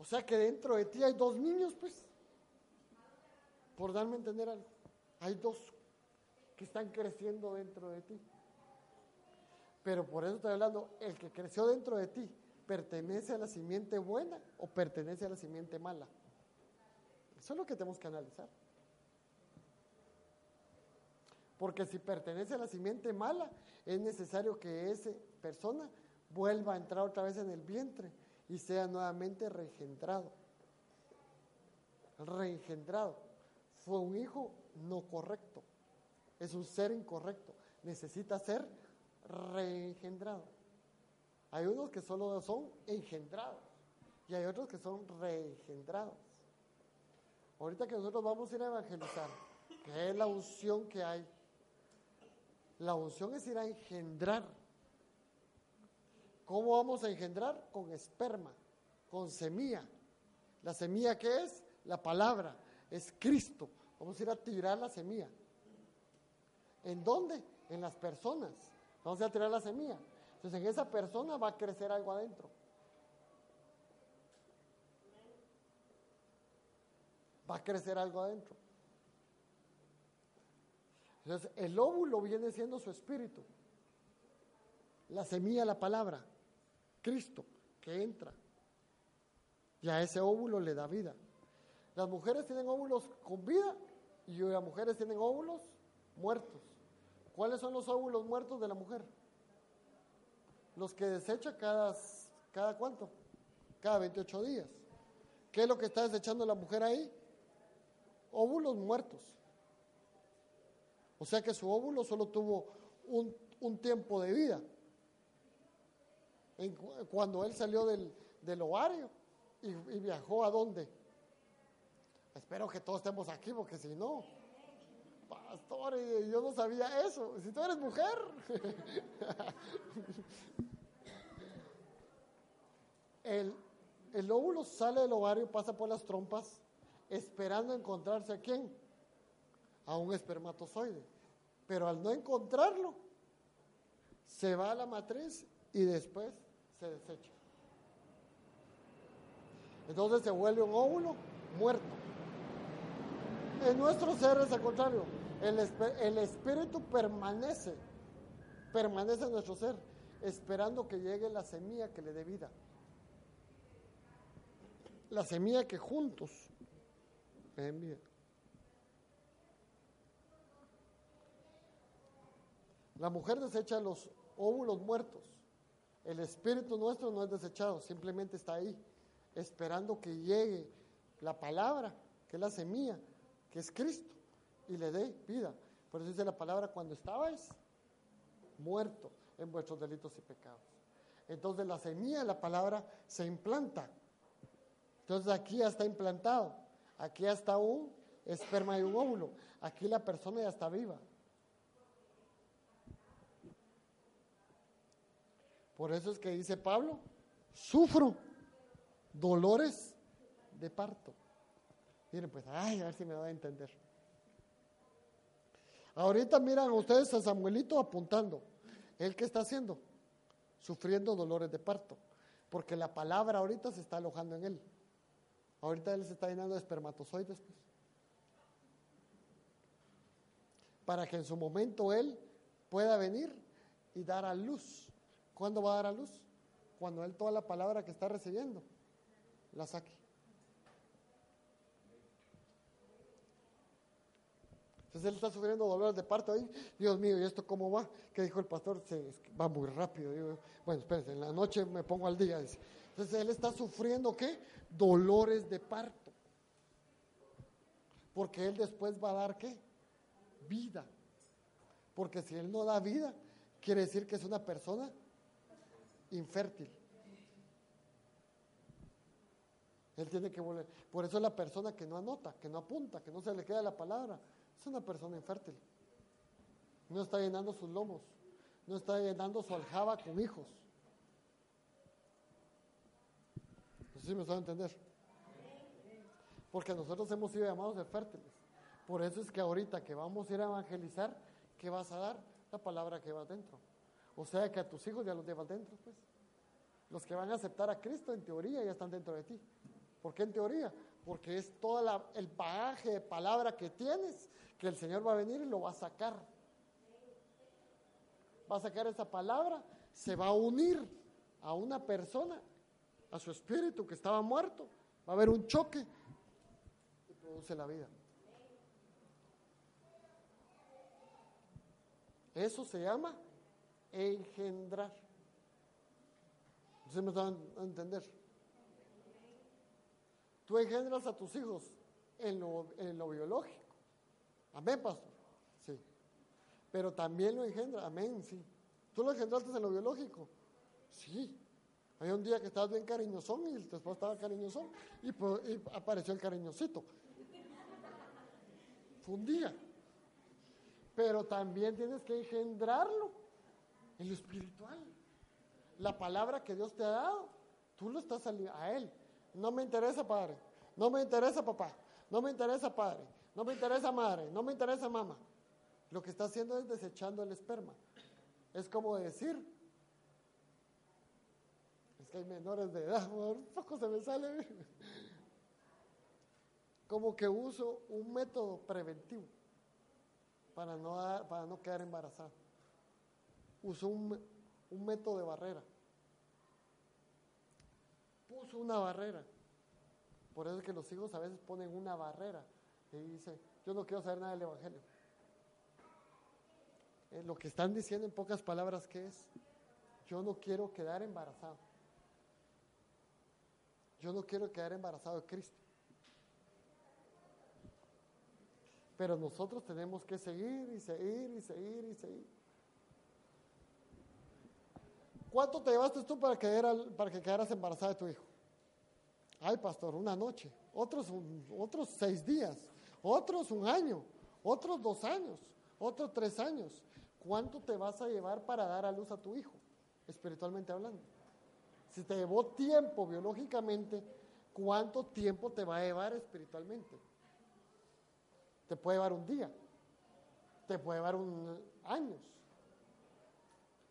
O sea que dentro de ti hay dos niños, pues. Por darme a entender algo. Hay dos que están creciendo dentro de ti. Pero por eso estoy hablando, el que creció dentro de ti, ¿pertenece a la simiente buena o pertenece a la simiente mala? Eso es lo que tenemos que analizar. Porque si pertenece a la simiente mala, es necesario que esa persona vuelva a entrar otra vez en el vientre y sea nuevamente reengendrado. Reengendrado. Fue un hijo no correcto. Es un ser incorrecto. Necesita ser reengendrado. Hay unos que solo son engendrados y hay otros que son reengendrados. Ahorita que nosotros vamos a ir a evangelizar, que es la unción que hay, la unción es ir a engendrar. ¿Cómo vamos a engendrar? Con esperma, con semilla. ¿La semilla qué es? La palabra, es Cristo. Vamos a ir a tirar la semilla. ¿En dónde? En las personas. Vamos a tirar la semilla. Entonces en esa persona va a crecer algo adentro. Va a crecer algo adentro. Entonces el óvulo viene siendo su espíritu. La semilla, la palabra. Cristo que entra. Y a ese óvulo le da vida. Las mujeres tienen óvulos con vida y las mujeres tienen óvulos muertos. ¿Cuáles son los óvulos muertos de la mujer? Los que desecha cada, cada cuánto? Cada 28 días. ¿Qué es lo que está desechando la mujer ahí? Óvulos muertos. O sea que su óvulo solo tuvo un, tiempo de vida. Cuando él salió del, ovario y, y viajó a dónde? Espero que todos estemos aquí porque si no, pastor, yo no sabía eso. Si tú eres mujer. (laughs) El, el óvulo sale del ovario, pasa por las trompas, esperando encontrarse a quién? A un espermatozoide. Pero al no encontrarlo, se va a la matriz y después se desecha. Entonces se vuelve un óvulo muerto. En nuestro ser es al contrario. El, el espíritu permanece, permanece en nuestro ser, esperando que llegue la semilla que le dé vida. La semilla que juntos vida. La mujer desecha los óvulos muertos. El espíritu nuestro no es desechado, simplemente está ahí, esperando que llegue la palabra, que es la semilla, que es Cristo, y le dé vida. Por eso dice la palabra, cuando estabais muerto en vuestros delitos y pecados. Entonces la semilla la palabra se implanta. Entonces aquí ya está implantado. Aquí ya está un esperma y un óvulo. Aquí la persona ya está viva. Por eso es que dice Pablo, sufro dolores de parto. Miren, pues, ay, a ver si me va a entender. Ahorita miran ustedes a Samuelito apuntando. ¿Él qué está haciendo? Sufriendo dolores de parto. Porque la palabra ahorita se está alojando en él. Ahorita él se está llenando de espermatozoides. Pues. Para que en su momento él pueda venir y dar a luz. ¿Cuándo va a dar a luz? Cuando él toda la palabra que está recibiendo la saque. Entonces él está sufriendo dolores de parto ahí. Dios mío, ¿y esto cómo va? ¿Qué dijo el pastor? Se, va muy rápido. Digo, bueno, espérense, en la noche me pongo al día. Entonces él está sufriendo qué? Dolores de parto. Porque él después va a dar qué? Vida. Porque si él no da vida, quiere decir que es una persona infértil. Él tiene que volver. Por eso es la persona que no anota, que no apunta, que no se le queda la palabra, es una persona infértil. No está llenando sus lomos, no está llenando su aljaba con hijos. No sé si me a entender. Porque nosotros hemos sido llamados de fértiles. Por eso es que ahorita que vamos a ir a evangelizar, ¿qué vas a dar? La palabra que va dentro. O sea que a tus hijos ya los llevas dentro, pues. Los que van a aceptar a Cristo en teoría ya están dentro de ti. ¿Por qué en teoría? Porque es todo el bagaje de palabra que tienes que el Señor va a venir y lo va a sacar. Va a sacar esa palabra, se va a unir a una persona, a su espíritu que estaba muerto. Va a haber un choque y produce la vida. Eso se llama engendrar. ¿Se me están a entender? Tú engendras a tus hijos en lo, en lo biológico. Amén, pastor. Sí. Pero también lo engendra. Amén, sí. ¿Tú lo engendraste en lo biológico? Sí. Hay un día que estabas bien cariñosón y tu esposo estaba cariñosón y apareció el cariñosito. Fue un día. Pero también tienes que engendrarlo en lo espiritual. La palabra que Dios te ha dado, tú lo estás a Él. No me interesa, padre. No me interesa, papá. No me interesa, padre. No me interesa, madre. No me interesa, mamá. Lo que está haciendo es desechando el esperma. Es como decir, es que hay menores de edad, un poco se me sale. (laughs) Como que uso un método preventivo para no, para no quedar embarazada. Uso un, un método de barrera puso una barrera. Por eso es que los hijos a veces ponen una barrera y dicen, yo no quiero saber nada del Evangelio. Eh, lo que están diciendo en pocas palabras que es, yo no quiero quedar embarazado. Yo no quiero quedar embarazado de Cristo. Pero nosotros tenemos que seguir y seguir y seguir y seguir. ¿Cuánto te llevaste tú para que, que quedaras embarazada de tu hijo? Ay, pastor, una noche, otros, otros seis días, otros un año, otros dos años, otros tres años. ¿Cuánto te vas a llevar para dar a luz a tu hijo, espiritualmente hablando? Si te llevó tiempo biológicamente, ¿cuánto tiempo te va a llevar espiritualmente? Te puede llevar un día, te puede llevar un, años.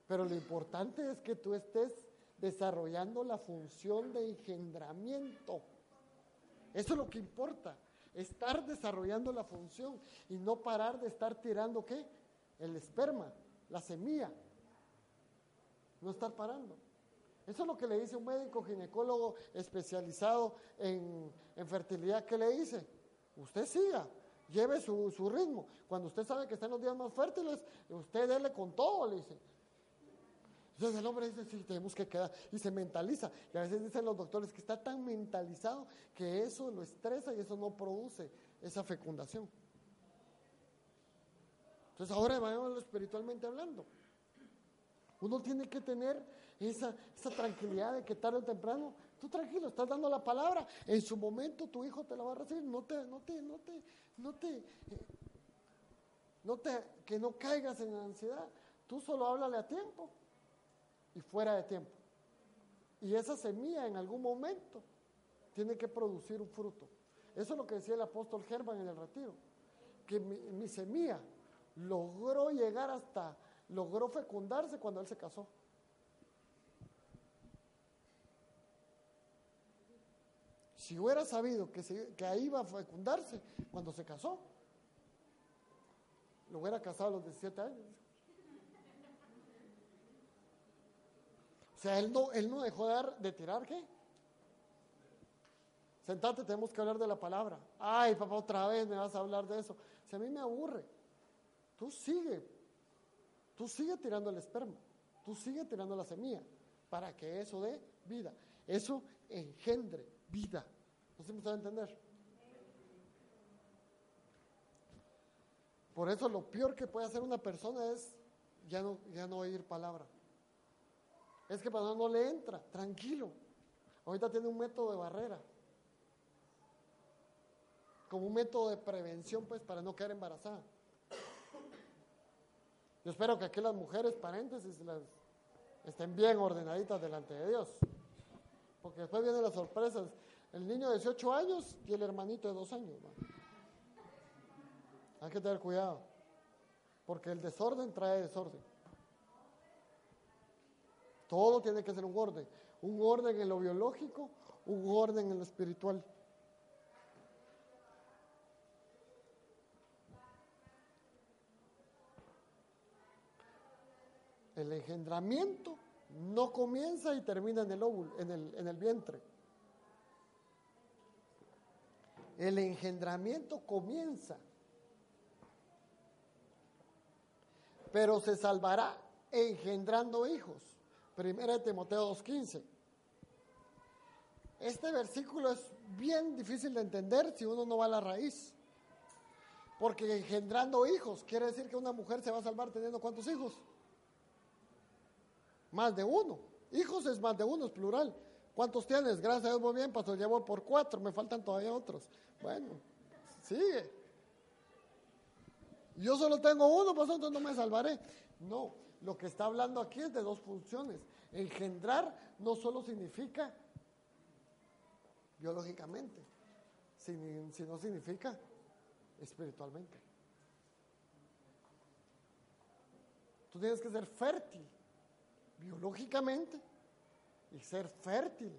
Pero lo importante es que tú estés desarrollando la función de engendramiento. Eso es lo que importa, estar desarrollando la función y no parar de estar tirando qué? El esperma, la semilla. No estar parando. Eso es lo que le dice un médico ginecólogo especializado en, fertilidad. ¿Qué le dice? Usted siga, lleve su, su, ritmo. Cuando usted sabe que está en los días más fértiles, usted dele con todo, le dice. Entonces el hombre dice, sí, tenemos que quedar. Y se mentaliza. Y a veces dicen los doctores que está tan mentalizado que eso lo estresa y eso no produce esa fecundación. Entonces ahora vayamos espiritualmente hablando. Uno tiene que tener esa, esa, tranquilidad de que tarde o temprano, tú tranquilo, estás dando la palabra, en su momento tu hijo te la va a recibir, no te, no te, no te, no te, eh, no te, que no caigas en la ansiedad, tú solo háblale a tiempo y fuera de tiempo. Y esa semilla en algún momento tiene que producir un fruto. Eso es lo que decía el apóstol Germán en el retiro, que mi, mi semilla logró llegar hasta, logró fecundarse cuando él se casó. Si hubiera sabido que, se, que ahí iba a fecundarse cuando se casó, lo hubiera casado a los 17 años. Sea, él no, él no dejó de, dar, de tirar, ¿qué? Sentate, tenemos que hablar de la palabra. Ay, papá, otra vez me vas a hablar de eso. Si a mí me aburre, tú sigue, tú sigue tirando el esperma, tú sigue tirando la semilla, para que eso dé vida, eso engendre vida. ¿No se me sabe entender? Por eso lo peor que puede hacer una persona es ya no, ya no oír palabra. Es que para no le entra, tranquilo. Ahorita tiene un método de barrera. Como un método de prevención, pues, para no quedar embarazada. Yo espero que aquí las mujeres, paréntesis, estén bien ordenaditas delante de Dios. Porque después vienen las sorpresas. El niño de 18 años y el hermanito de 2 años. Hay que tener cuidado. Porque el desorden trae desorden. Todo tiene que ser un orden. Un orden en lo biológico, un orden en lo espiritual. El engendramiento no comienza y termina en el óvulo, en el, en el vientre. El engendramiento comienza, pero se salvará engendrando hijos. Primera de Timoteo 2.15. Este versículo es bien difícil de entender si uno no va a la raíz. Porque engendrando hijos quiere decir que una mujer se va a salvar teniendo cuántos hijos? Más de uno. Hijos es más de uno, es plural. ¿Cuántos tienes? Gracias a Dios, muy bien, pastor. Llevo por cuatro, me faltan todavía otros. Bueno, sigue. Yo solo tengo uno, pastor, entonces no me salvaré. No, lo que está hablando aquí es de dos funciones. Engendrar no solo significa biológicamente, sino significa espiritualmente. Tú tienes que ser fértil biológicamente y ser fértil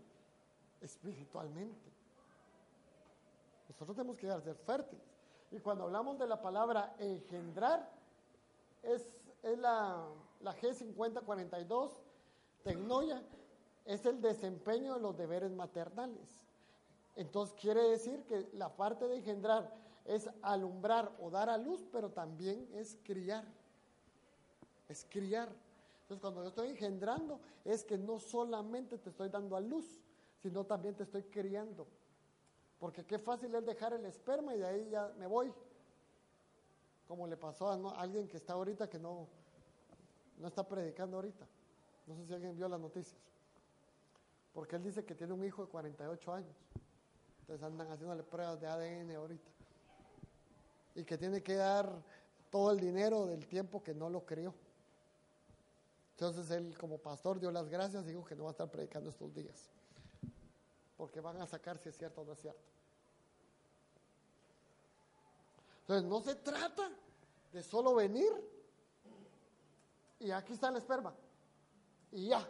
espiritualmente. Nosotros tenemos que ser fértiles. Y cuando hablamos de la palabra engendrar, es la, la G5042, tecnoya, es el desempeño de los deberes maternales. Entonces quiere decir que la parte de engendrar es alumbrar o dar a luz, pero también es criar. Es criar. Entonces, cuando yo estoy engendrando, es que no solamente te estoy dando a luz, sino también te estoy criando. Porque qué fácil es dejar el esperma y de ahí ya me voy. Como le pasó a, alguien que está ahorita que no, no está predicando ahorita. No sé si alguien vio las noticias. Porque él dice que tiene un hijo de 48 años. Entonces andan haciéndole pruebas de ADN ahorita. Y que tiene que dar todo el dinero del tiempo que no lo crió. Entonces él como pastor dio las gracias y dijo que no va a estar predicando estos días. Porque van a sacar si es cierto o no es cierto. Entonces no se trata de solo venir y aquí está el esperma. Y ya.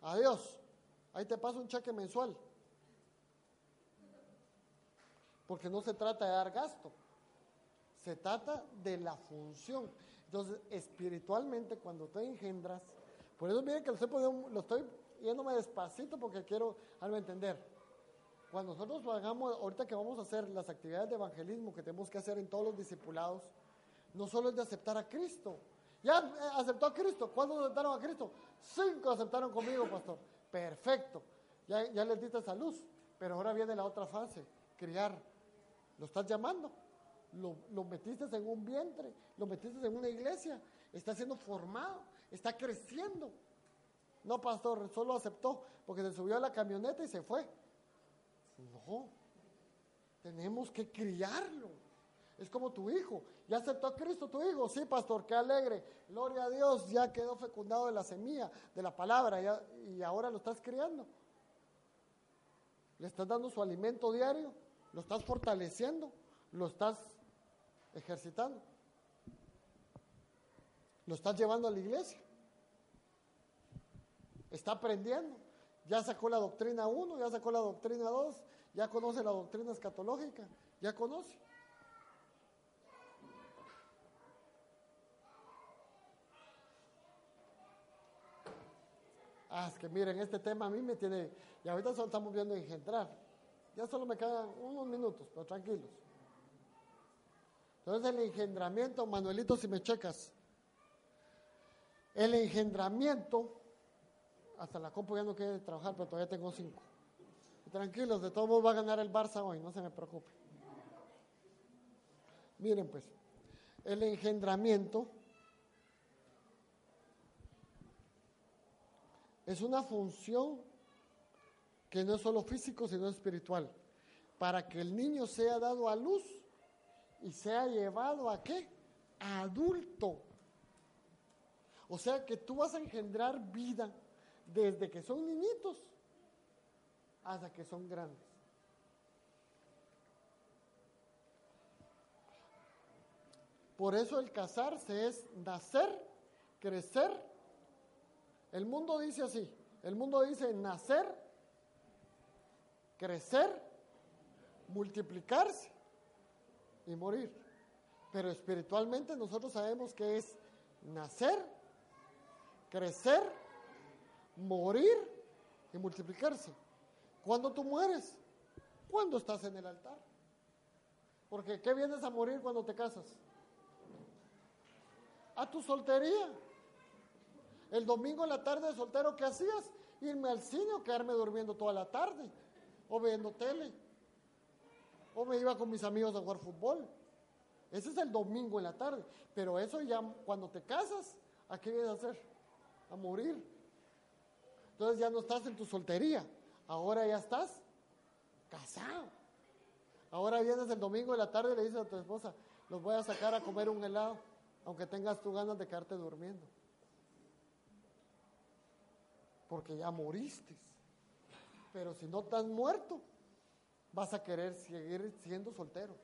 Adiós. Ahí te paso un cheque mensual. Porque no se trata de dar gasto. Se trata de la función. Entonces, espiritualmente, cuando te engendras, por eso miren que lo estoy, poniendo, lo estoy yéndome despacito porque quiero algo entender. Cuando nosotros hagamos, ahorita que vamos a hacer las actividades de evangelismo que tenemos que hacer en todos los discipulados, no solo es de aceptar a Cristo. Ya eh, aceptó a Cristo. ¿Cuántos aceptaron a Cristo? Cinco aceptaron conmigo, pastor. Perfecto. Ya, ya les diste esa luz. Pero ahora viene la otra fase, criar. Lo estás llamando. Lo, lo, metiste en un vientre, lo metiste en una iglesia, está siendo formado, está creciendo. No, pastor, solo aceptó porque se subió a la camioneta y se fue. No, tenemos que criarlo. Es como tu hijo. ¿Ya aceptó a Cristo tu hijo? Sí, pastor, qué alegre. Gloria a Dios, ya quedó fecundado de la semilla, de la palabra, y ahora lo estás criando. Le estás dando su alimento diario, lo estás fortaleciendo, lo estás ejercitando. Lo estás llevando a la iglesia. Está aprendiendo. Ya sacó la doctrina 1, ya sacó la doctrina 2, ya conoce la doctrina escatológica, ya conoce. Ah, es que miren, este tema a mí me tiene, y ahorita solo estamos viendo engendrar. Ya solo me quedan unos minutos, pero tranquilos. Entonces el engendramiento, Manuelito, si me checas, el engendramiento, hasta la compu ya no quiere trabajar, pero todavía tengo cinco. Tranquilos, de todos modos va a ganar el Barça hoy, no se me preocupe. Miren pues, el engendramiento es una función que no es solo físico, sino espiritual. Para que el niño sea dado a luz y sea llevado a qué? Adulto. O sea que tú vas a engendrar vida desde que son niñitos hasta que son grandes. Por eso el casarse es nacer, crecer. El mundo dice así, el mundo dice nacer, crecer, multiplicarse y morir. Pero espiritualmente nosotros sabemos que es nacer, crecer, morir y multiplicarse. ¿Cuándo tú mueres? Cuando estás en el altar. Porque ¿qué vienes a morir cuando te casas? A tu soltería. El domingo en la tarde de soltero, ¿qué hacías? Irme al cine o quedarme durmiendo toda la tarde. O viendo tele. O me iba con mis amigos a jugar fútbol. Ese es el domingo en la tarde. Pero eso ya cuando te casas, ¿a qué vienes a hacer? A morir. Entonces ya no estás en tu soltería. Ahora ya estás casado. Ahora vienes el domingo de la tarde y le dices a tu esposa, los voy a sacar a comer un helado, aunque tengas tú ganas de quedarte durmiendo. Porque ya moriste. Pero si no estás muerto, vas a querer seguir siendo soltero.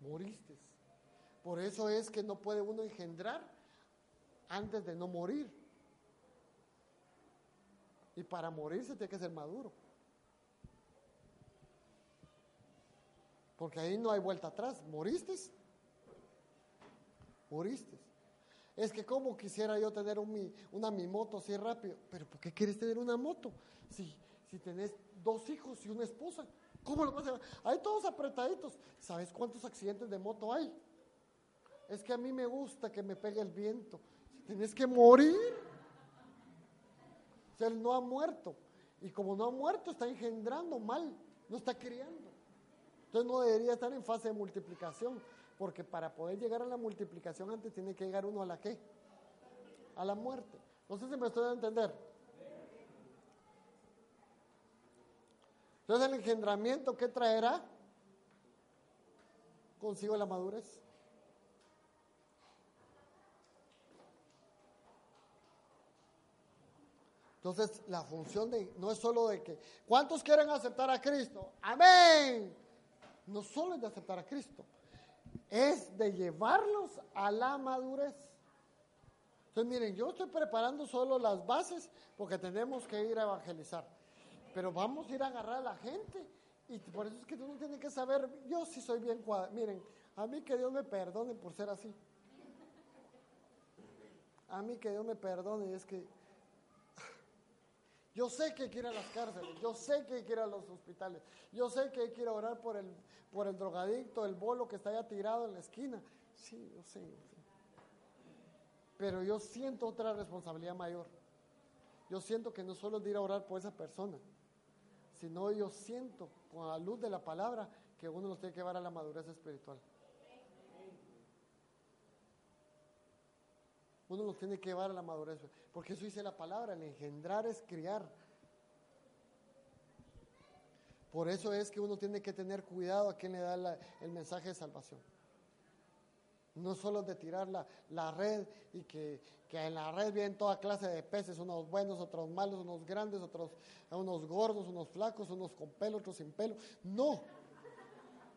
Moriste. Por eso es que no puede uno engendrar antes de no morir. Y para morirse tiene que ser maduro. Porque ahí no hay vuelta atrás. ¿Moriste? Moriste. Es que como quisiera yo tener un, una mi moto así rápido. Pero ¿por qué quieres tener una moto? Si, si tenés dos hijos y una esposa. ¿Cómo lo vas a? Hay todos apretaditos. ¿Sabes cuántos accidentes de moto hay? Es que a mí me gusta que me pegue el viento. Si tenés que morir. Él no ha muerto. Y como no ha muerto, está engendrando mal, no está criando. Entonces no debería estar en fase de multiplicación, porque para poder llegar a la multiplicación antes tiene que llegar uno a la qué? A la muerte. No sé si me estoy a entender. Entonces el engendramiento, ¿qué traerá? Consigo la madurez. Entonces, la función de no es solo de que ¿cuántos quieren aceptar a Cristo? Amén. No solo es de aceptar a Cristo es de llevarlos a la madurez. Entonces, miren, yo estoy preparando solo las bases porque tenemos que ir a evangelizar. Pero vamos a ir a agarrar a la gente. Y por eso es que uno tiene que saber, yo sí soy bien cuadrado. Miren, a mí que Dios me perdone por ser así. A mí que Dios me perdone, es que yo sé que hay que ir a las cárceles, yo sé que hay que ir a los hospitales, yo sé que hay que ir a orar por el, por el drogadicto, el bolo que está allá tirado en la esquina. Sí, yo sé, yo sé. Pero yo siento otra responsabilidad mayor. Yo siento que no solo es ir a orar por esa persona, sino yo siento con la luz de la palabra que uno nos tiene que llevar a la madurez espiritual. Uno los tiene que llevar a la madurez. Porque eso dice la palabra, el engendrar es criar. Por eso es que uno tiene que tener cuidado a quien le da el mensaje de salvación. No solo de tirar la, red y que, en la red vienen toda clase de peces, unos buenos, otros malos, unos grandes, otros unos gordos, unos flacos, unos con pelo, otros sin pelo. No.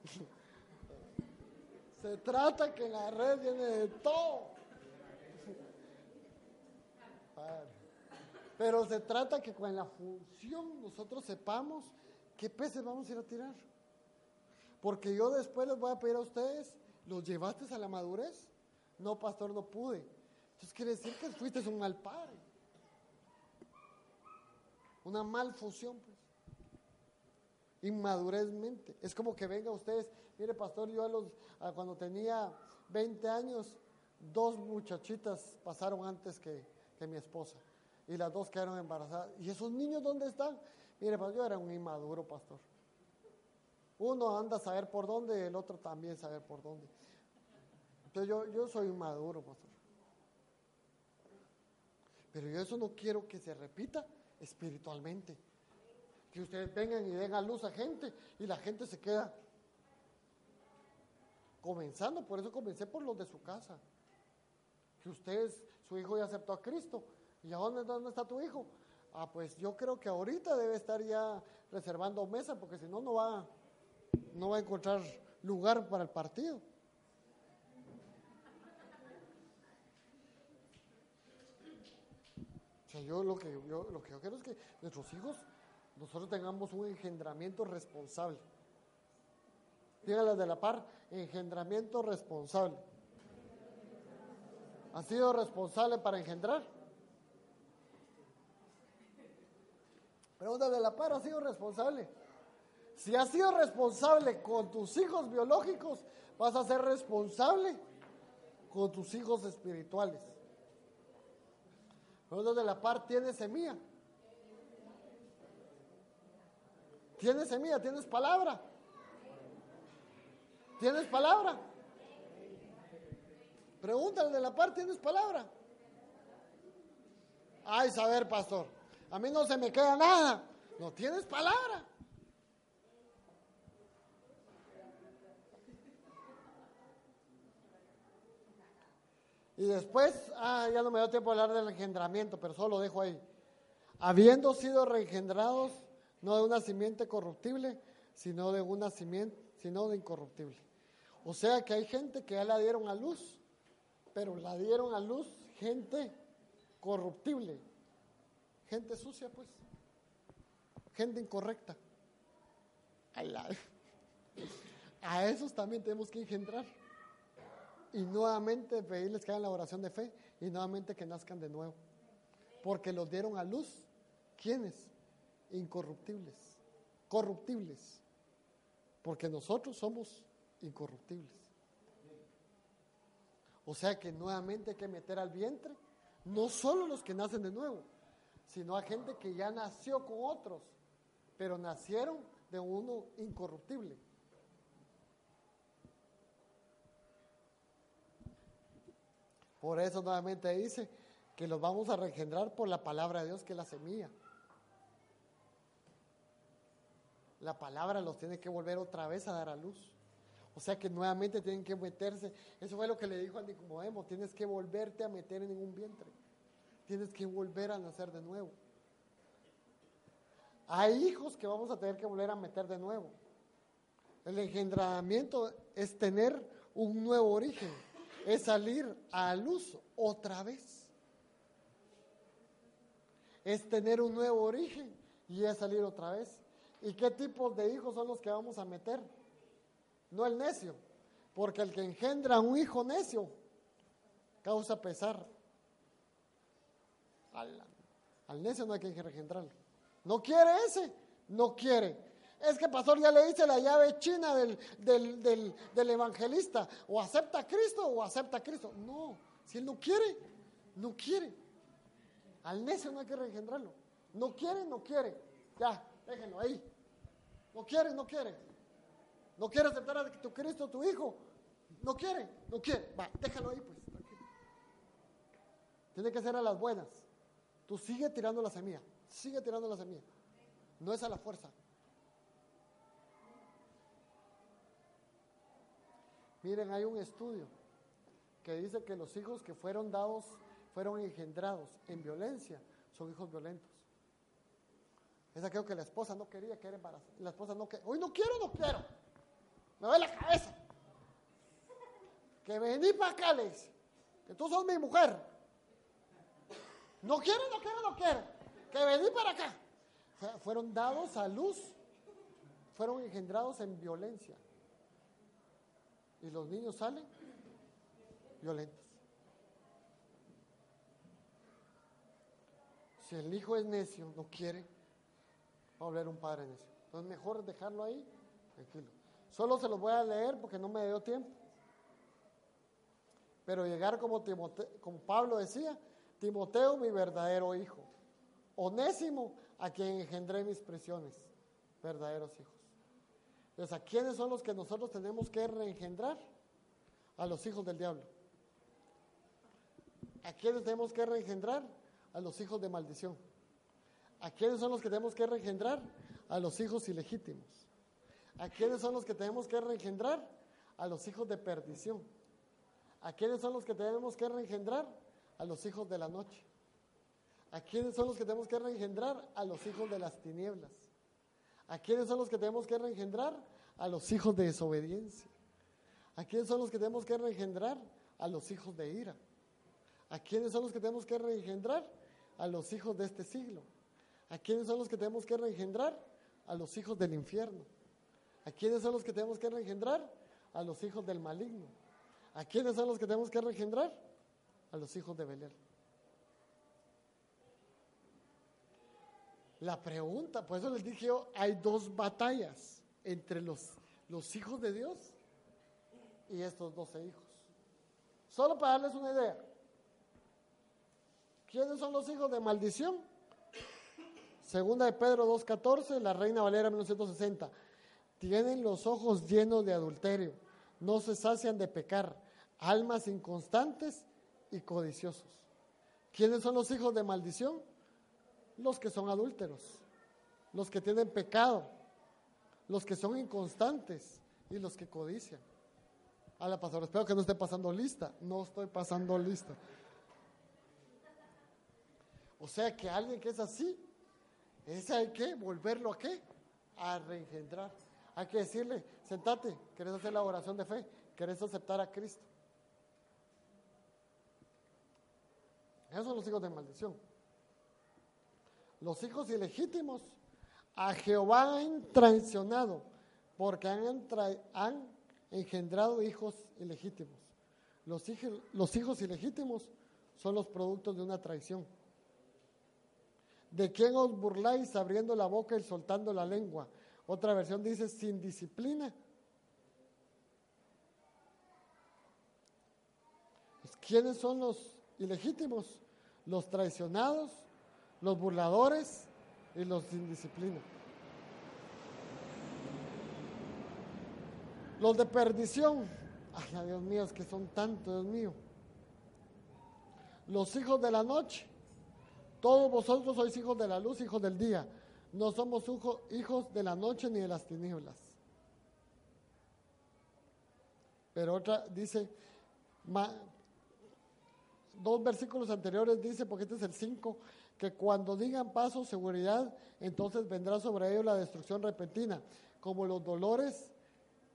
(laughs) Se trata que en la red viene de todo. Pero se trata que con la función nosotros sepamos qué peces vamos a ir a tirar. Porque yo después les voy a pedir a ustedes, ¿los llevaste a la madurez? No, pastor, no pude. Entonces quiere decir que fuiste un mal padre. Una mal fusión, pues. Inmadurezmente. Es como que venga ustedes, mire, pastor, yo a los, cuando tenía 20 años, dos muchachitas pasaron antes que, que mi esposa. Y las dos quedaron embarazadas. ¿Y esos niños dónde están? Mire, pues yo era un inmaduro, pastor. Uno anda a saber por dónde y el otro también saber por dónde. Entonces yo, yo soy inmaduro, pastor. Pero yo eso no quiero que se repita espiritualmente. Que ustedes vengan y den a luz a gente y la gente se queda comenzando. Por eso comencé por los de su casa. Que ustedes su hijo ya aceptó a Cristo. ¿Y a dónde, dónde está tu hijo? Ah, pues yo creo que ahorita debe estar ya reservando mesa, porque si no, no va, no va a encontrar lugar para el partido. O sea, yo lo que yo, lo que yo quiero es que nuestros hijos, nosotros tengamos un engendramiento responsable. Díganle de la par, engendramiento responsable. ¿Ha sido responsable para engendrar? Pregunta de la par, ¿ha sido responsable? Si has sido responsable con tus hijos biológicos, vas a ser responsable con tus hijos espirituales. Pregunta de la par, ¿tienes semilla? ¿Tienes semilla? ¿Tienes palabra? ¿Tienes palabra? Pregúntale de la parte, ¿tienes palabra? Ay, saber, pastor. A mí no se me queda nada. No tienes palabra. Y después, ah, ya no me dio tiempo de hablar del engendramiento, pero solo lo dejo ahí. Habiendo sido reengendrados, no de una simiente corruptible, sino de una simiente, sino de incorruptible. O sea que hay gente que ya la dieron a luz pero la dieron a luz gente corruptible, gente sucia, pues, gente incorrecta. (laughs) A esos también tenemos que engendrar. Y nuevamente pedirles que hagan la oración de fe y nuevamente que nazcan de nuevo. Porque los dieron a luz. ¿Quiénes? Incorruptibles. Corruptibles. Porque nosotros somos incorruptibles. O sea que nuevamente hay que meter al vientre no solo los que nacen de nuevo, sino a gente que ya nació con otros, pero nacieron de uno incorruptible. Por eso nuevamente dice que los vamos a regenerar por la palabra de Dios, que es la semilla. La palabra los tiene que volver otra vez a dar a luz. O sea que nuevamente tienen que meterse. Eso fue lo que le dijo a Nicodemo. Tienes que volverte a meter en un vientre. Tienes que volver a nacer de nuevo. Hay hijos que vamos a tener que volver a meter de nuevo. El engendramiento es tener un nuevo origen, es salir a luz otra vez. Es tener un nuevo origen y es salir otra vez. ¿Y qué tipos de hijos son los que vamos a meter? No el necio, porque el que engendra un hijo necio causa pesar. Al, necio no hay que engendrarlo. No quiere ese, no quiere. Es que pastor ya le dice la llave china del, del, del, del, evangelista, o acepta a Cristo o acepta a Cristo. No, si él no quiere, no quiere. Al necio no hay que reengendrarlo. No quiere, no quiere. Ya, déjenlo ahí. No quiere, no quiere. No quiere aceptar a tu Cristo, tu hijo. No quiere, no quiere. Va, déjalo ahí, pues. Tiene que ser a las buenas. Tú sigue tirando la semilla. Sigue tirando la semilla. No es a la fuerza. Miren, hay un estudio que dice que los hijos que fueron dados, fueron engendrados en violencia, son hijos violentos. Es aquello que la esposa no quería que era embarazada. La esposa no quería. Hoy no quiero, no quiero. Me duele la cabeza. Que vení para acá, le dice. Que tú sos mi mujer. No quiero, no quiero, no quiero. Que vení para acá. Fueron dados a luz. Fueron engendrados en violencia. Y los niños salen violentos. Si el hijo es necio, no quiere, va a volver un padre necio. Entonces mejor dejarlo ahí, tranquilo. Solo se los voy a leer porque no me dio tiempo. Pero llegar como, Timoteo, como Pablo decía, Timoteo mi verdadero hijo, Onésimo a quien engendré mis presiones, verdaderos hijos. Entonces, ¿a quiénes son los que nosotros tenemos que reengendrar? A los hijos del diablo. ¿A quiénes tenemos que reengendrar? A los hijos de maldición. ¿A quiénes son los que tenemos que reengendrar? A los hijos ilegítimos. ¿A quiénes son los que tenemos que reengendrar? A los hijos de perdición. ¿A quiénes son los que tenemos que reengendrar? A los hijos de la noche. ¿A quiénes son los que tenemos que reengendrar? A los hijos de las tinieblas. ¿A quiénes son los que tenemos que reengendrar? A los hijos de desobediencia. ¿A quiénes son los que tenemos que reengendrar? A los hijos de ira. ¿A quiénes son los que tenemos que reengendrar? A los hijos de este siglo. ¿A quiénes son los que tenemos que reengendrar? A los hijos del infierno. ¿A quiénes son los que tenemos que reengendrar? A los hijos del maligno. ¿A quiénes son los que tenemos que reengendrar? A los hijos de Belén. La pregunta, por eso les dije yo, hay dos batallas entre los, los hijos de Dios y estos doce hijos. Solo para darles una idea. ¿Quiénes son los hijos de maldición? Segunda de Pedro 2.14, la Reina Valera 1960. Tienen los ojos llenos de adulterio, no se sacian de pecar, almas inconstantes y codiciosos. ¿Quiénes son los hijos de maldición? Los que son adúlteros, los que tienen pecado, los que son inconstantes y los que codician. A la pastora, espero que no esté pasando lista. No estoy pasando lista. O sea que alguien que es así, ese hay que volverlo a qué? A reengendrar. Hay que decirle, sentate, ¿querés hacer la oración de fe? ¿Querés aceptar a Cristo? Esos son los hijos de maldición. Los hijos ilegítimos a Jehová han traicionado porque han, han engendrado hijos ilegítimos. Los, los hijos ilegítimos son los productos de una traición. ¿De quién os burláis abriendo la boca y soltando la lengua? Otra versión dice sin disciplina. ¿Quiénes son los ilegítimos? Los traicionados, los burladores y los sin disciplina. Los de perdición, ay Dios mío, es que son tantos, Dios mío. Los hijos de la noche, todos vosotros sois hijos de la luz, hijos del día. No somos hijos de la noche ni de las tinieblas. Pero otra dice, dos versículos anteriores dice, porque este es el 5, que cuando digan paso, seguridad, entonces vendrá sobre ellos la destrucción repentina, como los dolores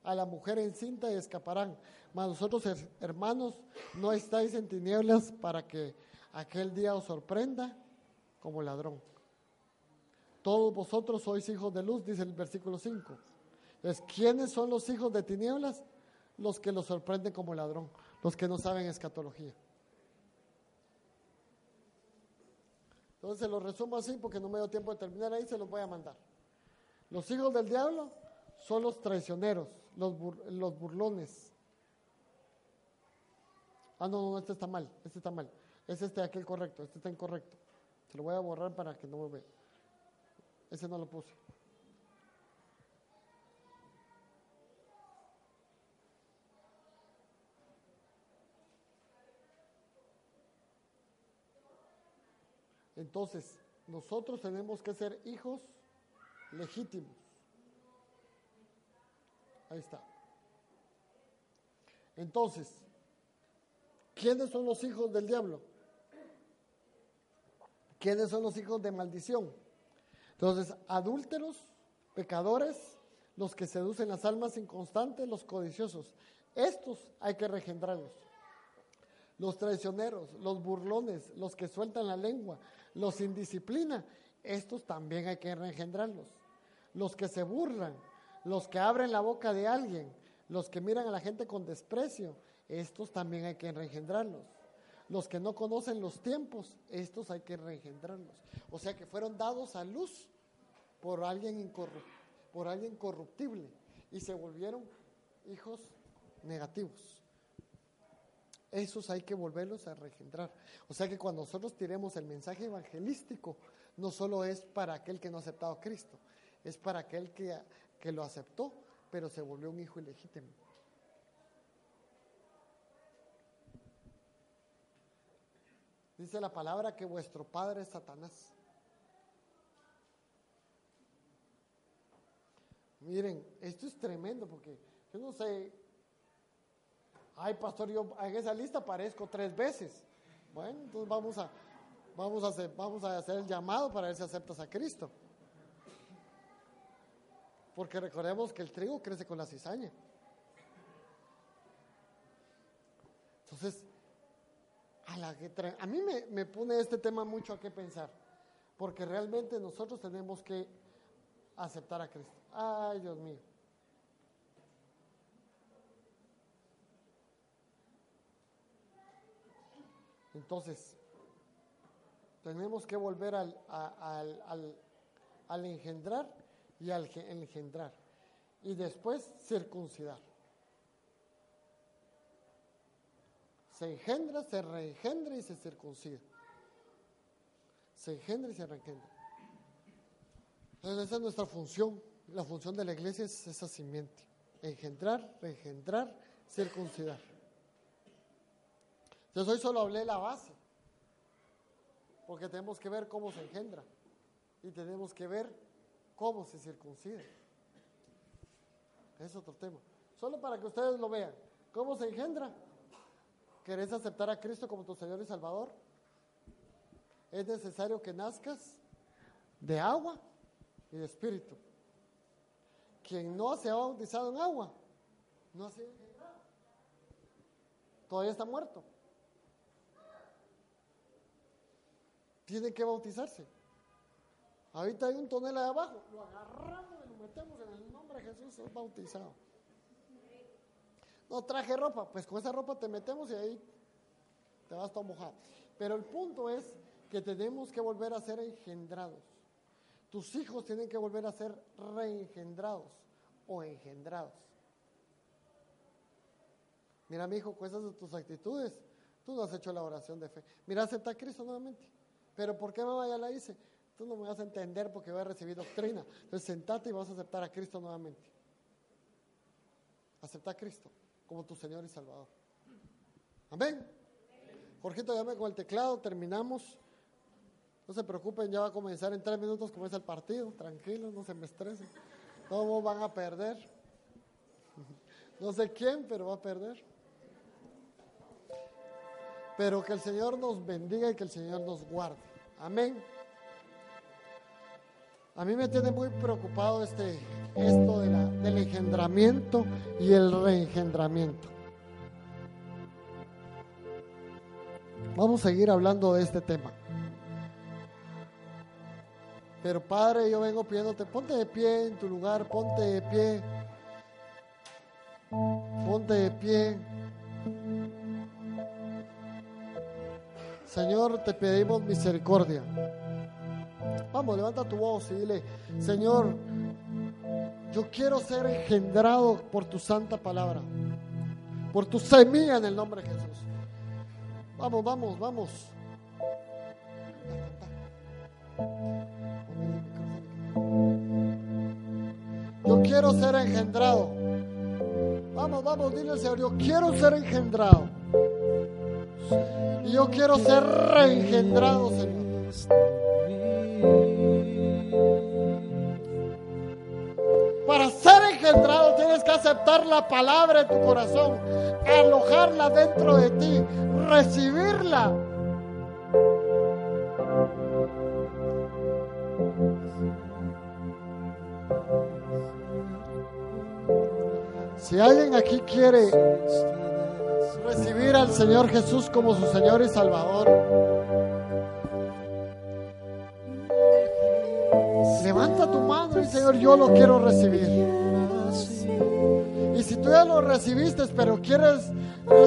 a la mujer encinta y escaparán. Mas vosotros, hermanos, no estáis en tinieblas para que aquel día os sorprenda como ladrón. Todos vosotros sois hijos de luz, dice el versículo 5. Entonces, ¿quiénes son los hijos de tinieblas? Los que los sorprenden como ladrón, los que no saben escatología. Entonces lo resumo así porque no me dio tiempo de terminar ahí, se los voy a mandar. Los hijos del diablo son los traicioneros, los, los burlones. Ah, no, no, este está mal, este está mal. Es este aquí el correcto, este está incorrecto. Se lo voy a borrar para que no me vea. Ese no lo puse. Entonces, nosotros tenemos que ser hijos legítimos. Ahí está. Entonces, ¿quiénes son los hijos del diablo? ¿Quiénes son los hijos de maldición? Entonces, adúlteros, pecadores, los que seducen las almas inconstantes, los codiciosos. Estos hay que regendrarlos los traicioneros, los burlones, los que sueltan la lengua, los sin disciplina, estos también hay que engendrarlos. Los que se burlan, los que abren la boca de alguien, los que miran a la gente con desprecio, estos también hay que engendrarlos. Los que no conocen los tiempos, estos hay que reengendrarlos. O sea que fueron dados a luz por alguien, por alguien corruptible y se volvieron hijos negativos esos hay que volverlos a regenerar. O sea que cuando nosotros tiremos el mensaje evangelístico, no solo es para aquel que no ha aceptado a Cristo, es para aquel que, que lo aceptó, pero se volvió un hijo ilegítimo. Dice la palabra que vuestro padre es Satanás. Miren, esto es tremendo porque yo no sé ay pastor, yo en esa lista aparezco tres veces. Bueno, entonces vamos a, vamos a, hacer, vamos a hacer el llamado para ver si aceptas a Cristo. Porque recordemos que el trigo crece con la cizaña. Entonces, a, la a mí me, me pone este tema mucho a qué pensar. Porque realmente nosotros tenemos que aceptar a Cristo. Ay, Dios mío. Entonces, tenemos que volver al, al, engendrar y al engendrar. Y después circuncidar. Se engendra, se reengendra y se circuncida. Se engendra y se reengendra. Entonces esa es nuestra función. La función de la iglesia es esa simiente. Engendrar, reengendrar, circuncidar. Entonces hoy solo hablé la base, porque tenemos que ver cómo se engendra y tenemos que ver cómo se circuncide. Es otro tema. Solo para que ustedes lo vean. ¿Cómo se engendra? ¿Querés aceptar a Cristo como tu Señor y Salvador? Es necesario que nazcas de agua y de espíritu. Quien no se ha bautizado en agua, no ha sido. Todavía está muerto. tiene que bautizarse. Ahorita hay un tonel ahí abajo, lo agarramos y lo metemos en el nombre de Jesús, es bautizado. No traje ropa, pues con esa ropa te metemos y ahí te vas todo mojado. Pero el punto es que tenemos que volver a ser engendrados. Tus hijos tienen que volver a ser reengendrados o engendrados. Mira, mi hijo, con esas de tus actitudes, tú no has hecho la oración de fe. Mira, acepta a Cristo nuevamente. Pero ¿por qué mamá ya la hice? Tú no me vas a entender porque voy a recibir doctrina. Entonces sentate y vas a aceptar a Cristo nuevamente. Acepta a Cristo como tu Señor y Salvador. Amén. Jorgito, llame con el teclado, terminamos. No se preocupen, ya va a comenzar en tres minutos, comienza el partido. Tranquilos, no se me estresen. Todos van a perder. No sé quién, pero va a perder. Pero que el Señor nos bendiga y que el Señor nos guarde. Amén. A mí me tiene muy preocupado este, esto del engendramiento y el reengendramiento. Vamos a seguir hablando de este tema. Pero Padre, yo vengo pidiéndote, ponte de pie en tu lugar, ponte de pie. Ponte de pie. Señor, te pedimos misericordia. Vamos, levanta tu voz y dile, Señor, yo quiero ser engendrado por tu santa palabra, por tu semilla en el nombre de Jesús. Vamos, vamos, vamos. Yo quiero ser engendrado. Vamos, vamos, dile al Señor, yo quiero ser engendrado. Y yo quiero ser reengendrado, Señor. La palabra en tu corazón, alojarla dentro de ti, recibirla. Si alguien aquí quiere recibir al Señor Jesús como su Señor y Salvador, levanta tu mano y Señor, yo lo quiero recibir. Si tú ya lo recibiste, pero quieres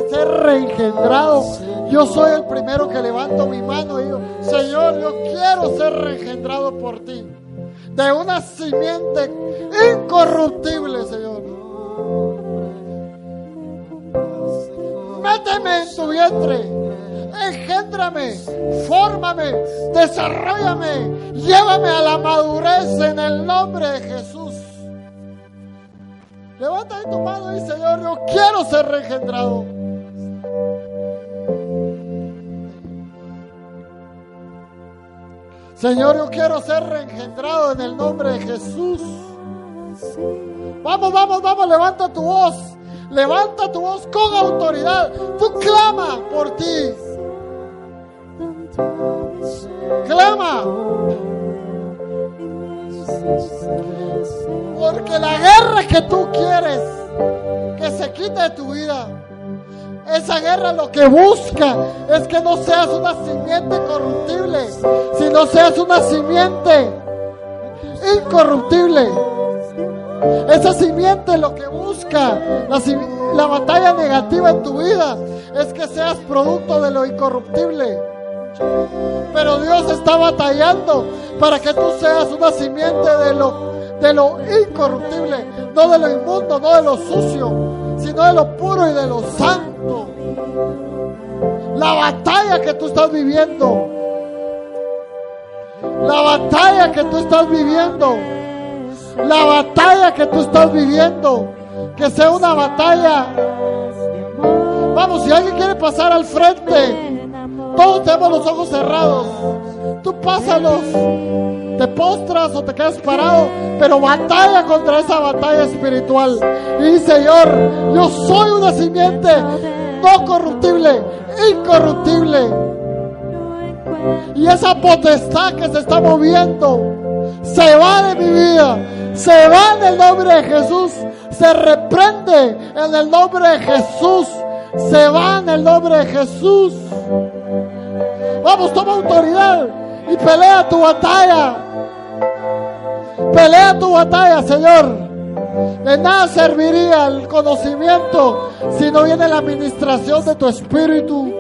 ser reengendrado, yo soy el primero que levanto mi mano y digo, Señor, yo quiero ser reengendrado por ti. De una simiente incorruptible, Señor. Méteme en tu vientre. Engéndrame, fórmame, desarrollame, llévame a la madurez en el nombre de Jesús. Levanta ahí tu mano y Señor, yo quiero ser reengendrado. Señor, yo quiero ser reengendrado en el nombre de Jesús. Vamos, vamos, vamos, levanta tu voz. Levanta tu voz con autoridad. Tú clama por ti. Clama. Porque la guerra que tú quieres que se quite de tu vida, esa guerra lo que busca es que no seas una simiente corruptible, sino seas una simiente incorruptible. Esa simiente lo que busca, la, la, batalla negativa en tu vida, es que seas producto de lo incorruptible. Pero Dios está batallando para que tú seas una simiente de lo, de lo incorruptible, no de lo inmundo, no de lo sucio, sino de lo puro y de lo santo. La batalla que tú estás viviendo, la batalla que tú estás viviendo la batalla que tú estás viviendo, que sea una batalla. Vamos, si alguien quiere pasar al frente, todos tenemos los ojos cerrados. Tú pásalos, te postras o te quedas parado, pero batalla contra esa batalla espiritual. Y Señor, yo soy una simiente no corruptible, incorruptible. Y esa potestad que se está moviendo se va de mi vida, se va en el nombre de Jesús, se reprende en el nombre de Jesús, se va en el nombre de Jesús. Vamos, toma autoridad y pelea tu batalla. Pelea tu batalla, Señor. De nada serviría el conocimiento si no viene la administración de tu espíritu.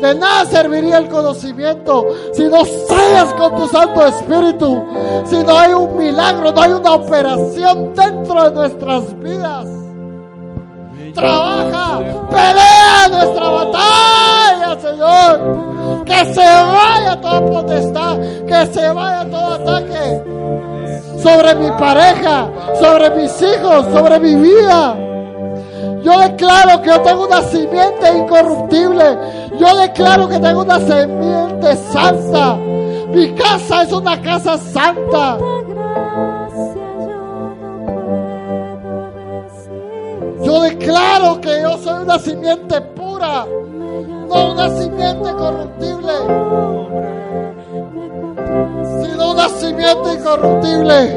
De nada serviría el conocimiento si no sellas con tu Santo Espíritu, si no hay un milagro, no hay una operación dentro de nuestras vidas. Trabaja, pelea nuestra batalla, Señor. Que se vaya toda potestad, que se vaya todo ataque sobre mi pareja, sobre mis hijos, sobre mi vida. Yo declaro que yo tengo una simiente incorruptible. Yo declaro que tengo una simiente santa. Mi casa es una casa santa. Yo declaro que yo soy una simiente pura, no una simiente corruptible. una simiente incorruptible.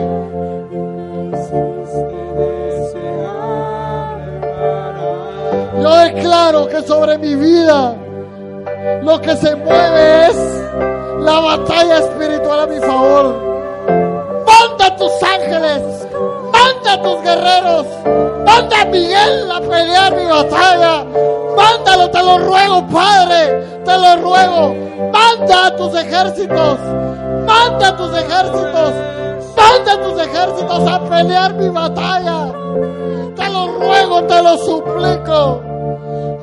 Yo declaro que sobre mi vida lo que se mueve es la batalla espiritual a mi favor. Manda tus ángeles, manda tus guerreros, manda a Miguel a pelear mi batalla. Mándalo, te lo ruego, Padre, te lo ruego. Manda a tus ejércitos, manda a tus ejércitos, manda a tus ejércitos a pelear mi batalla. Te lo ruego, te lo suplico.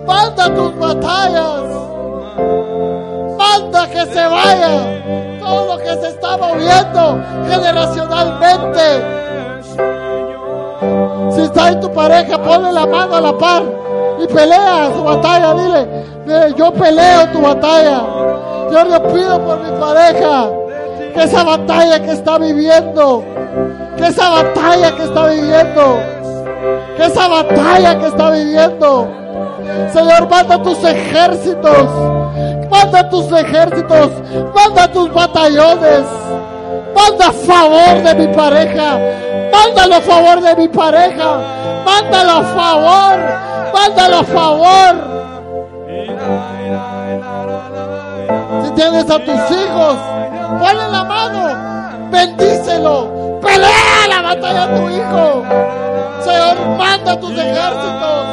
Manda tus batallas. Manda que se vaya todo lo que se está moviendo generacionalmente. Está en tu pareja, ponle la mano a la par y pelea su batalla. Dile, "Mire, yo peleo tu batalla. Yo le pido por mi pareja que esa batalla que está viviendo, que esa batalla que está viviendo, que esa batalla que está viviendo. Señor, manda tus ejércitos, manda tus ejércitos, manda tus batallones, manda a favor de mi pareja, mándalo a favor de mi pareja, mándalo a favor, mándalo a favor. Si tienes a tus hijos, ponle la mano, bendícelo, pelea la batalla a tu hijo. Señor, manda tus ejércitos,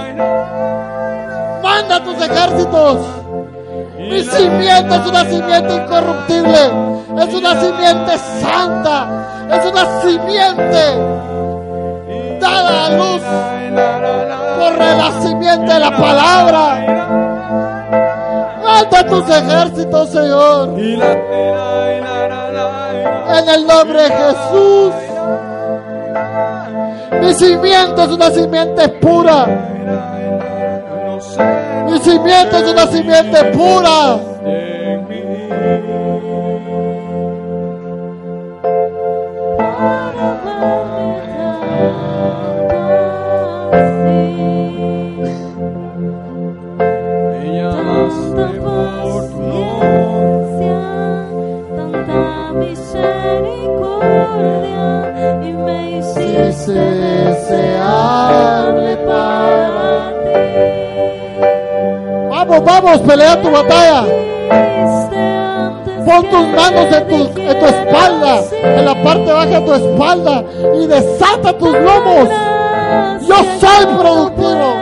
manda tus ejércitos. Mi simiente es una simiente incorruptible, es una simiente santa, es una simiente dada a luz por la simiente de la palabra. Manda tus ejércitos, Señor, en el nombre de Jesús. Mi simiente es una simiente pura. Mi simiente es una simiente pura. Misericordia y me hiciste deseable Vamos, pelea tu batalla. Pon tus manos en tu, en tu espalda, en la parte baja de tu espalda y desata tus lomos. Yo soy productivo.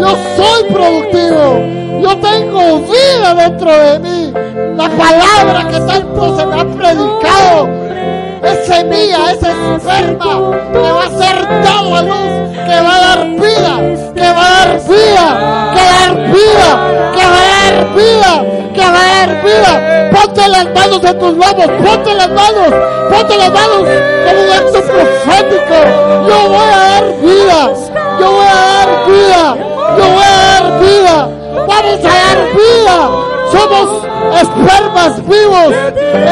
Yo soy productivo. Yo tengo vida dentro de mí. La palabra que tanto se me ha predicado es semilla, es esperma que va a ser dado a luz, que va a dar vida, que va a dar vida, que va a dar vida, que va a dar vida, que va a dar vida. Ponte las manos en tus lomos, ponte las manos, ponte las manos como un acto profético. Yo voy a dar vida, yo voy a dar vida, yo voy a dar vida, vamos a dar vida. Somos espermas vivos,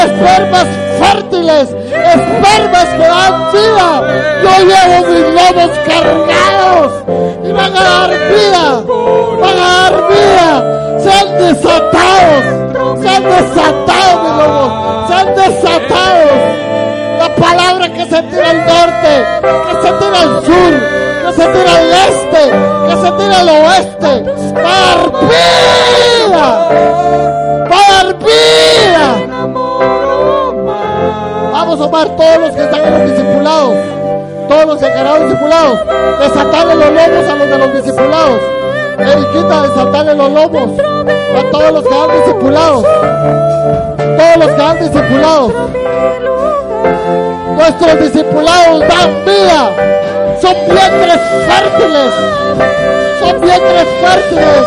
espermas fértiles, espermas que dan vida. Yo llevo mis lomos cargados y van a dar vida, van a dar vida. Sean desatados, sean desatados mis lomos, sean desatados. La palabra que se tira al norte, que se tira al sur, que se tira al este, que se tira al oeste, va dar vida. Vamos a Omar, todos los que están en los discipulados, todos los encargados discipulados, desatarle los lomos a los de los discipulados. Eriquita, desatarle los lomos a todos los que han discipulados, todos los que han discipulados. Nuestros discipulados dan vida, son vientres fértiles, son vientres fértiles,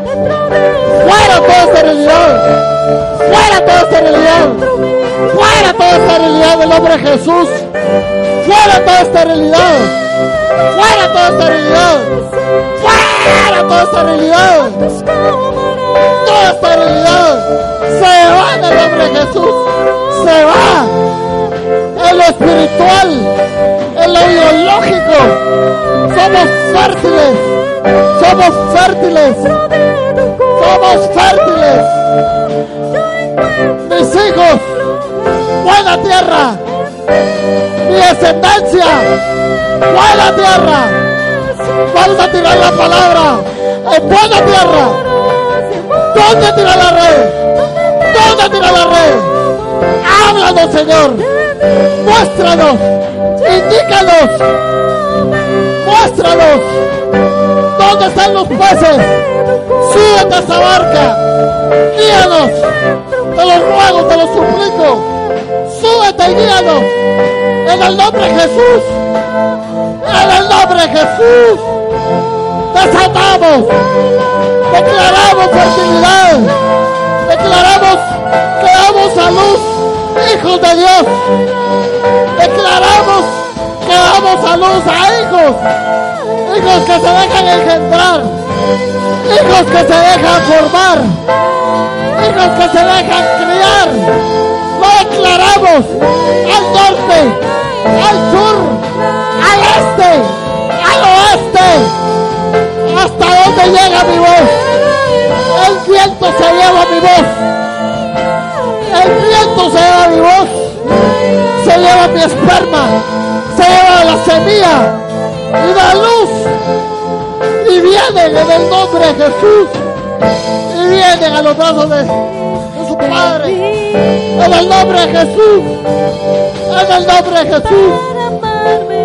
Fuera toda esterilidad. Fuera toda esterilidad. Fuera toda esterilidad del nombre de Jesús. Fuera toda esterilidad. Fuera toda esterilidad. Fuera toda esterilidad. Toda esterilidad. Se va en el nombre Jesús. Se va. En lo espiritual. Lo ideológico. Somos fértiles. Somos fértiles. Somos fértiles. Mis hijos. Buena tierra. Mi descendencia. Buena tierra. Vamos a tirar la palabra. En buena tierra. ¿Dónde tira la red? ¿Dónde tira la red? Háblanos, Señor. Muéstranos. Indícanos. Muéstranos. ¿Dónde están los peces? Súbete a esa barca. Guíanos. Te lo ruego, te lo suplico. Súbete y guíanos. En el nombre de Jesús. En el nombre de Jesús. Desatamos. Declaramos fertilidad. Declaramos de Dios. Declaramos que damos a luz a hijos. Hijos que se dejan engendrar. Hijos que se dejan formar. Hijos que se dejan criar. Lo declaramos al norte, al sur, al este, al oeste. ¿Hasta dónde llega mi voz? El viento se lleva mi voz. El viento se lleva mi voz. Se lleva mi esperma. Se lleva la semilla. Y da luz. Y vienen en el nombre de Jesús. Y vienen a los brazos de, de su Padre. En el nombre de Jesús. En el nombre de Jesús.